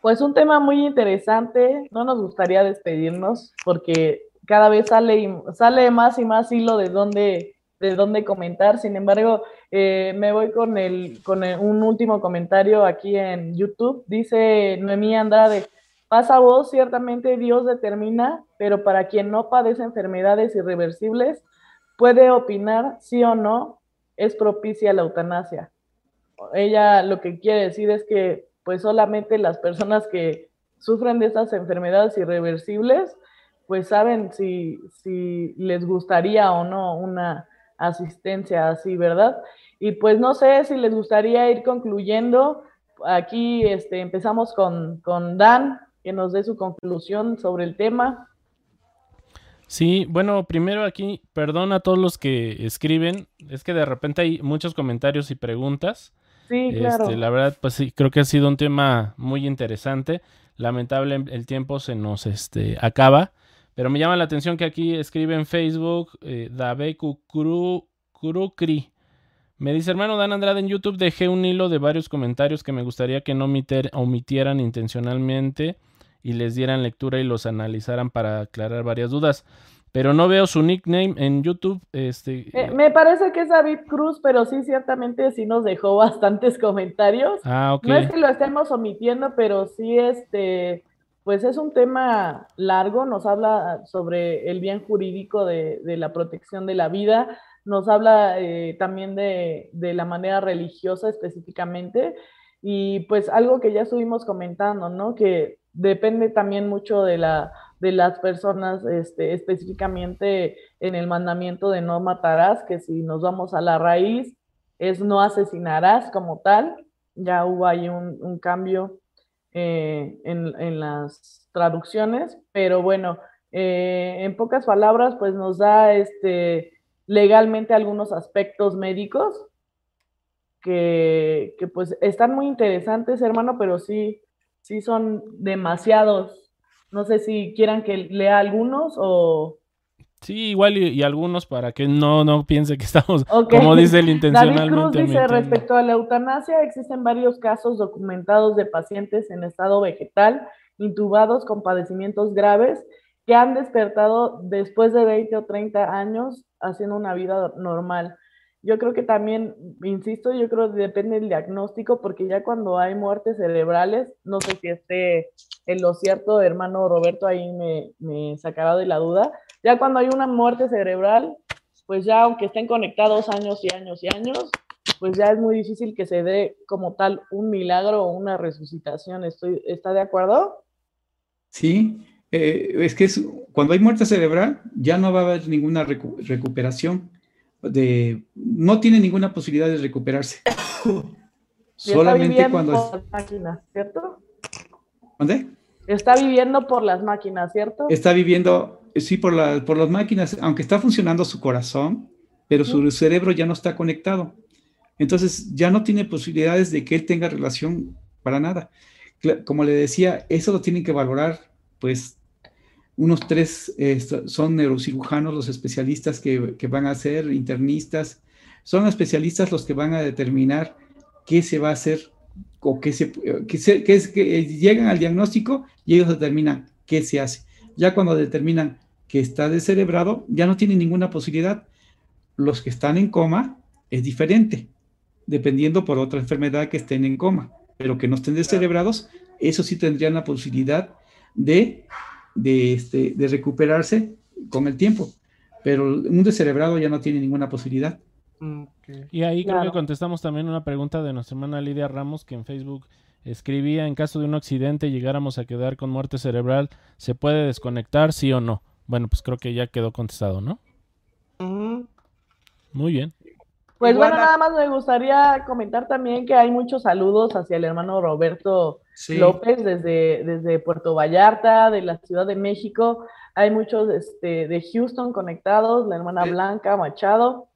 Pues un tema muy interesante, no nos gustaría despedirnos porque cada vez sale, sale más y más hilo de dónde, de dónde comentar, sin embargo, eh, me voy con, el, con un último comentario aquí en YouTube, dice Noemí Andrade, pasa vos, ciertamente Dios determina, pero para quien no padece enfermedades irreversibles, puede opinar sí o no es propicia la eutanasia. Ella lo que quiere decir es que pues solamente las personas que sufren de estas enfermedades irreversibles, pues saben si, si les gustaría o no una asistencia así, ¿verdad? Y pues no sé si les gustaría ir concluyendo. Aquí este, empezamos con, con Dan, que nos dé su conclusión sobre el tema. Sí, bueno, primero aquí, perdón a todos los que escriben, es que de repente hay muchos comentarios y preguntas. Sí, claro. Este, la verdad, pues sí, creo que ha sido un tema muy interesante. Lamentable el tiempo se nos este, acaba, pero me llama la atención que aquí escribe en Facebook eh, Dabeku Kurukri. Me dice, hermano Dan Andrade, en YouTube dejé un hilo de varios comentarios que me gustaría que no omitieran intencionalmente y les dieran lectura y los analizaran para aclarar varias dudas pero no veo su nickname en YouTube. Este, eh, me parece que es David Cruz, pero sí, ciertamente sí nos dejó bastantes comentarios. Ah, ok. No es que lo estemos omitiendo, pero sí, este, pues es un tema largo, nos habla sobre el bien jurídico de, la protección de la vida, nos habla eh, también de, de la manera religiosa específicamente, y pues algo que ya estuvimos comentando, ¿no? Que depende también mucho de la de las personas, este, específicamente en el mandamiento de no matarás, que si nos vamos a la raíz, es no asesinarás como tal. Ya hubo ahí un, cambio eh, en, las traducciones, pero bueno, eh, en pocas palabras, pues nos da este, legalmente algunos aspectos médicos que, que pues están muy interesantes, hermano, pero sí, sí son demasiados. No sé si quieran que lea algunos o... Sí, igual y, algunos para que no, no piense que estamos, como dice el intencionalmente. David Cruz dice, respecto a la eutanasia, existen varios casos documentados de pacientes en estado vegetal, intubados con padecimientos graves, que han despertado después de 20 o 30 años haciendo una vida normal. Yo creo que también, insisto, yo creo que depende del diagnóstico, porque ya cuando hay muertes cerebrales, no sé si esté en lo cierto, hermano Roberto, ahí me, me sacará de la duda. Ya cuando hay una muerte cerebral, pues ya aunque estén conectados años y años y años, pues ya es muy difícil que se dé como tal un milagro o una resucitación. Estoy, ¿Está de acuerdo? Sí, eh, es que cuando hay muerte cerebral ya no va a haber ninguna recuperación de, no tiene ninguna posibilidad de recuperarse. Solamente cuando... Por las máquinas, ¿cierto? ¿Dónde? Está viviendo por las máquinas, ¿cierto? Está viviendo, sí, por, la, por las máquinas, aunque está funcionando su corazón, pero su cerebro ya no está conectado. Entonces ya no tiene posibilidades de que él tenga relación para nada. Como le decía, eso lo tienen que valorar, pues unos tres eh, son neurocirujanos los especialistas que, van a ser internistas, son especialistas los que van a determinar qué se va a hacer o qué se, que, es, que llegan al diagnóstico y ellos determinan qué se hace. Ya cuando determinan que está descerebrado, ya no tienen ninguna posibilidad. Los que están en coma es diferente, dependiendo por otra enfermedad que estén en coma, pero que no estén descerebrados, eso sí tendrían la posibilidad de de, este, de recuperarse con el tiempo. Pero un descerebrado ya no tiene ninguna posibilidad. Y ahí creo que contestamos también una pregunta de nuestra hermana Lidia Ramos, que en Facebook escribía, en caso de un accidente llegáramos a quedar con muerte cerebral, ¿se puede desconectar, sí o no? Bueno, pues creo que ya quedó contestado, ¿no? Muy bien. Pues bueno, nada más me gustaría comentar también que hay muchos saludos hacia el hermano Roberto López desde, desde Puerto Vallarta, de la Ciudad de México. Hay muchos este, de Houston conectados, la hermana Blanca Machado,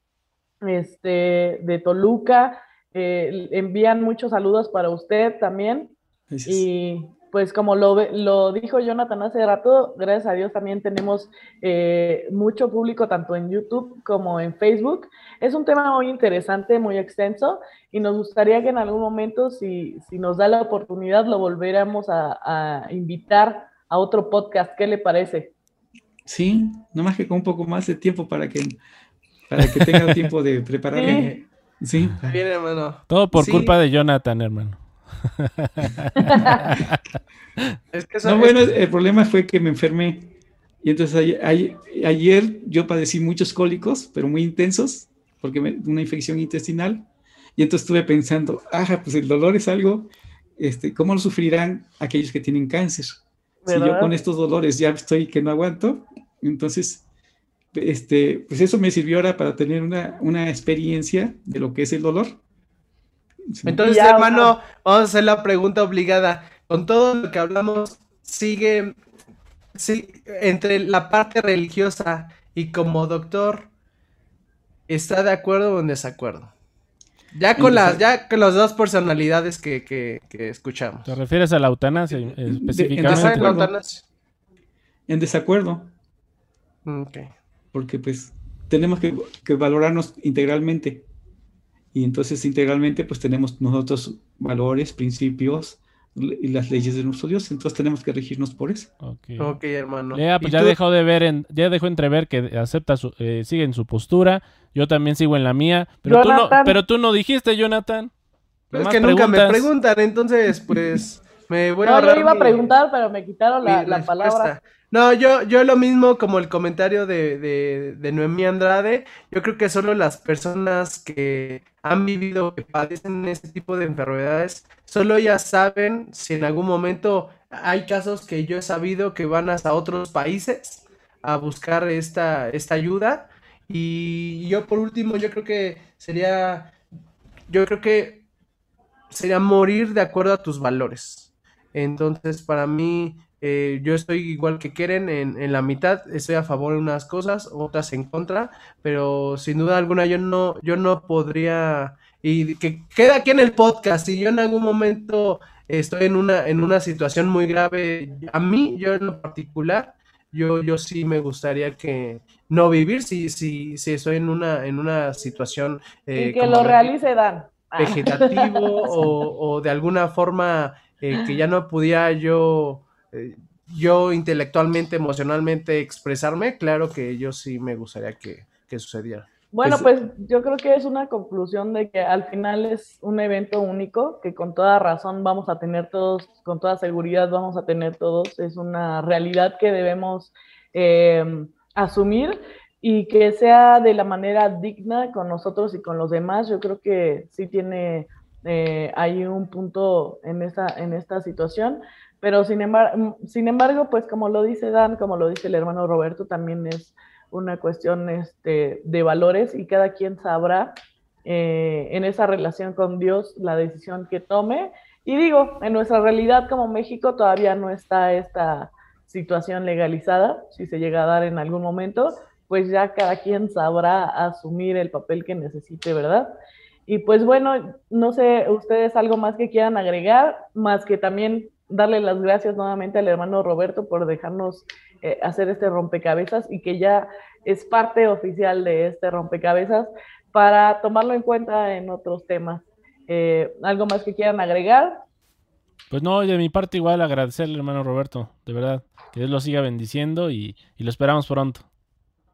este, de Toluca. Eh, envían muchos saludos para usted también. Y pues como lo, lo dijo Jonathan hace rato, gracias a Dios también tenemos eh, mucho público tanto en YouTube como en Facebook. Es un tema muy interesante, muy extenso y nos gustaría que en algún momento, si, si nos da la oportunidad, lo volviéramos a, invitar a otro podcast. ¿Qué le parece? Sí, nomás que con un poco más de tiempo para que, para que tenga tiempo de prepararme. Sí. Bien, hermano. Todo por culpa de Jonathan, hermano. no, bueno, el problema fue que me enfermé. Y entonces ayer, yo padecí muchos cólicos, pero muy intensos, porque me, una infección intestinal. Y entonces estuve pensando, ah, pues el dolor es algo, este, ¿cómo lo sufrirán aquellos que tienen cáncer? Si yo con estos dolores ya estoy que no aguanto, entonces, este, pues eso me sirvió ahora para tener una, una experiencia de lo que es el dolor entonces, hermano, vamos a hacer la pregunta obligada. Con todo lo que hablamos, sigue sí, entre la parte religiosa y como doctor, ¿está de acuerdo o en desacuerdo? Ya con las, ya con las dos personalidades que, que, escuchamos. ¿Te refieres a la eutanasia específicamente? en, desacuerdo. Ok. Porque pues tenemos que, que valorarnos integralmente. Y entonces integralmente pues tenemos nosotros valores, principios y las leyes de nuestro Dios. Entonces tenemos que regirnos por eso. Ok, hermano. pues ya dejó de ver, en, ya dejó entrever que acepta su, eh, sigue en su postura. Yo también sigo en la mía. Pero, tú no, pero tú no dijiste, Jonathan. es que nunca me preguntan, entonces pues me voy a... No, yo iba a preguntar, pero me quitaron la, la palabra. No, yo, yo lo mismo como el comentario de, de, Noemí Andrade. Yo creo que solo las personas que han vivido, que padecen este tipo de enfermedades, solo ya saben si en algún momento hay casos que yo he sabido que van hasta otros países a buscar esta, esta ayuda. Y yo por último, yo creo que sería, yo creo que sería morir de acuerdo a tus valores. Entonces, para mí, eh, yo estoy igual que quieren en, la mitad, estoy a favor de unas cosas, otras en contra, pero sin duda alguna yo no, yo no podría, y que queda aquí en el podcast, si yo en algún momento estoy en una, en una situación muy grave, a mí, yo en lo particular, yo, yo sí me gustaría que no vivir si, si, si estoy en una, en una situación... Eh, y que lo realice Dan. Vegetativo o, o, de alguna forma eh, que ya no pudiera yo eh, yo intelectualmente, emocionalmente expresarme, claro que yo sí me gustaría que, sucediera. Bueno, pues, yo creo que es una conclusión de que al final es un evento único, que con toda razón vamos a tener todos, con toda seguridad vamos a tener todos, es una realidad que debemos em, asumir y que sea de la manera digna con nosotros y con los demás, yo creo que sí tiene eh, hay un punto en esta, en esta situación. Pero sin embargo, mm, sin embargo, pues como lo dice Dan, como lo dice el hermano Roberto, también es una cuestión este, de valores y cada quien sabrá eh, en esa relación con Dios la decisión que tome. Y digo, en nuestra realidad como México todavía no está esta situación legalizada, si se llega a dar en algún momento, pues ya cada quien sabrá asumir el papel que necesite, ¿verdad? Y pues bueno, no sé, ustedes algo más que quieran agregar, más que también darle las gracias nuevamente al hermano Roberto por dejarnos eh, hacer este rompecabezas y que ya es parte oficial de este rompecabezas para tomarlo en cuenta en otros temas. Eh, ¿Algo más que quieran agregar? Pues no, de mi parte igual agradecerle hermano Roberto, de verdad, que Dios lo siga bendiciendo y, lo esperamos pronto.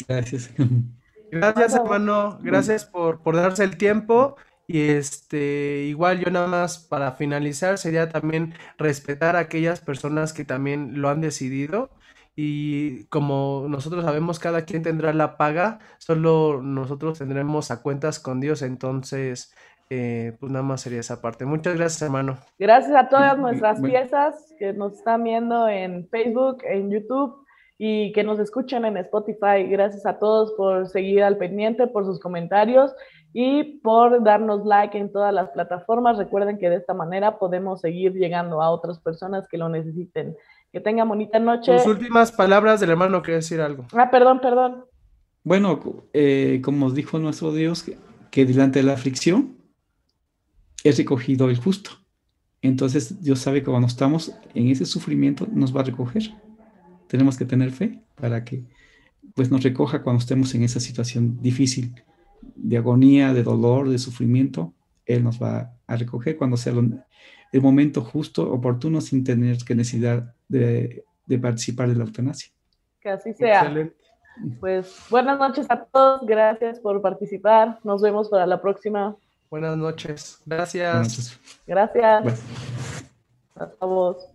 Gracias. Gracias hermano, gracias por, por darse el tiempo y este, igual yo nada más para finalizar sería también respetar a aquellas personas que también lo han decidido. Y como nosotros sabemos, cada quien tendrá la paga, solo nosotros tendremos a cuentas con Dios. Entonces, eh, pues nada más sería esa parte. Muchas gracias, hermano. Gracias a todas nuestras piezas que nos están viendo en Facebook, en YouTube y que nos escuchen en Spotify. Gracias a todos por seguir al pendiente, por sus comentarios y por darnos like en todas las plataformas. Recuerden que de esta manera podemos seguir llegando a otras personas que lo necesiten. Que tengan bonita noche. Tus últimas palabras del hermano quiere decir algo. Ah, perdón, perdón. Bueno, eh, como dijo nuestro Dios, que, que delante de la aflicción es recogido el justo. Entonces Dios sabe que cuando estamos en ese sufrimiento nos va a recoger tenemos que tener fe para que pues nos recoja cuando estemos en esa situación difícil de agonía, de dolor, de sufrimiento. Él nos va a recoger cuando sea el momento justo, oportuno, sin tener que necesidad de, participar de la eutanasia. Que así sea. Pues buenas noches a todos, gracias por participar. Nos vemos para la próxima. Buenas noches, gracias. Gracias. Hasta vos.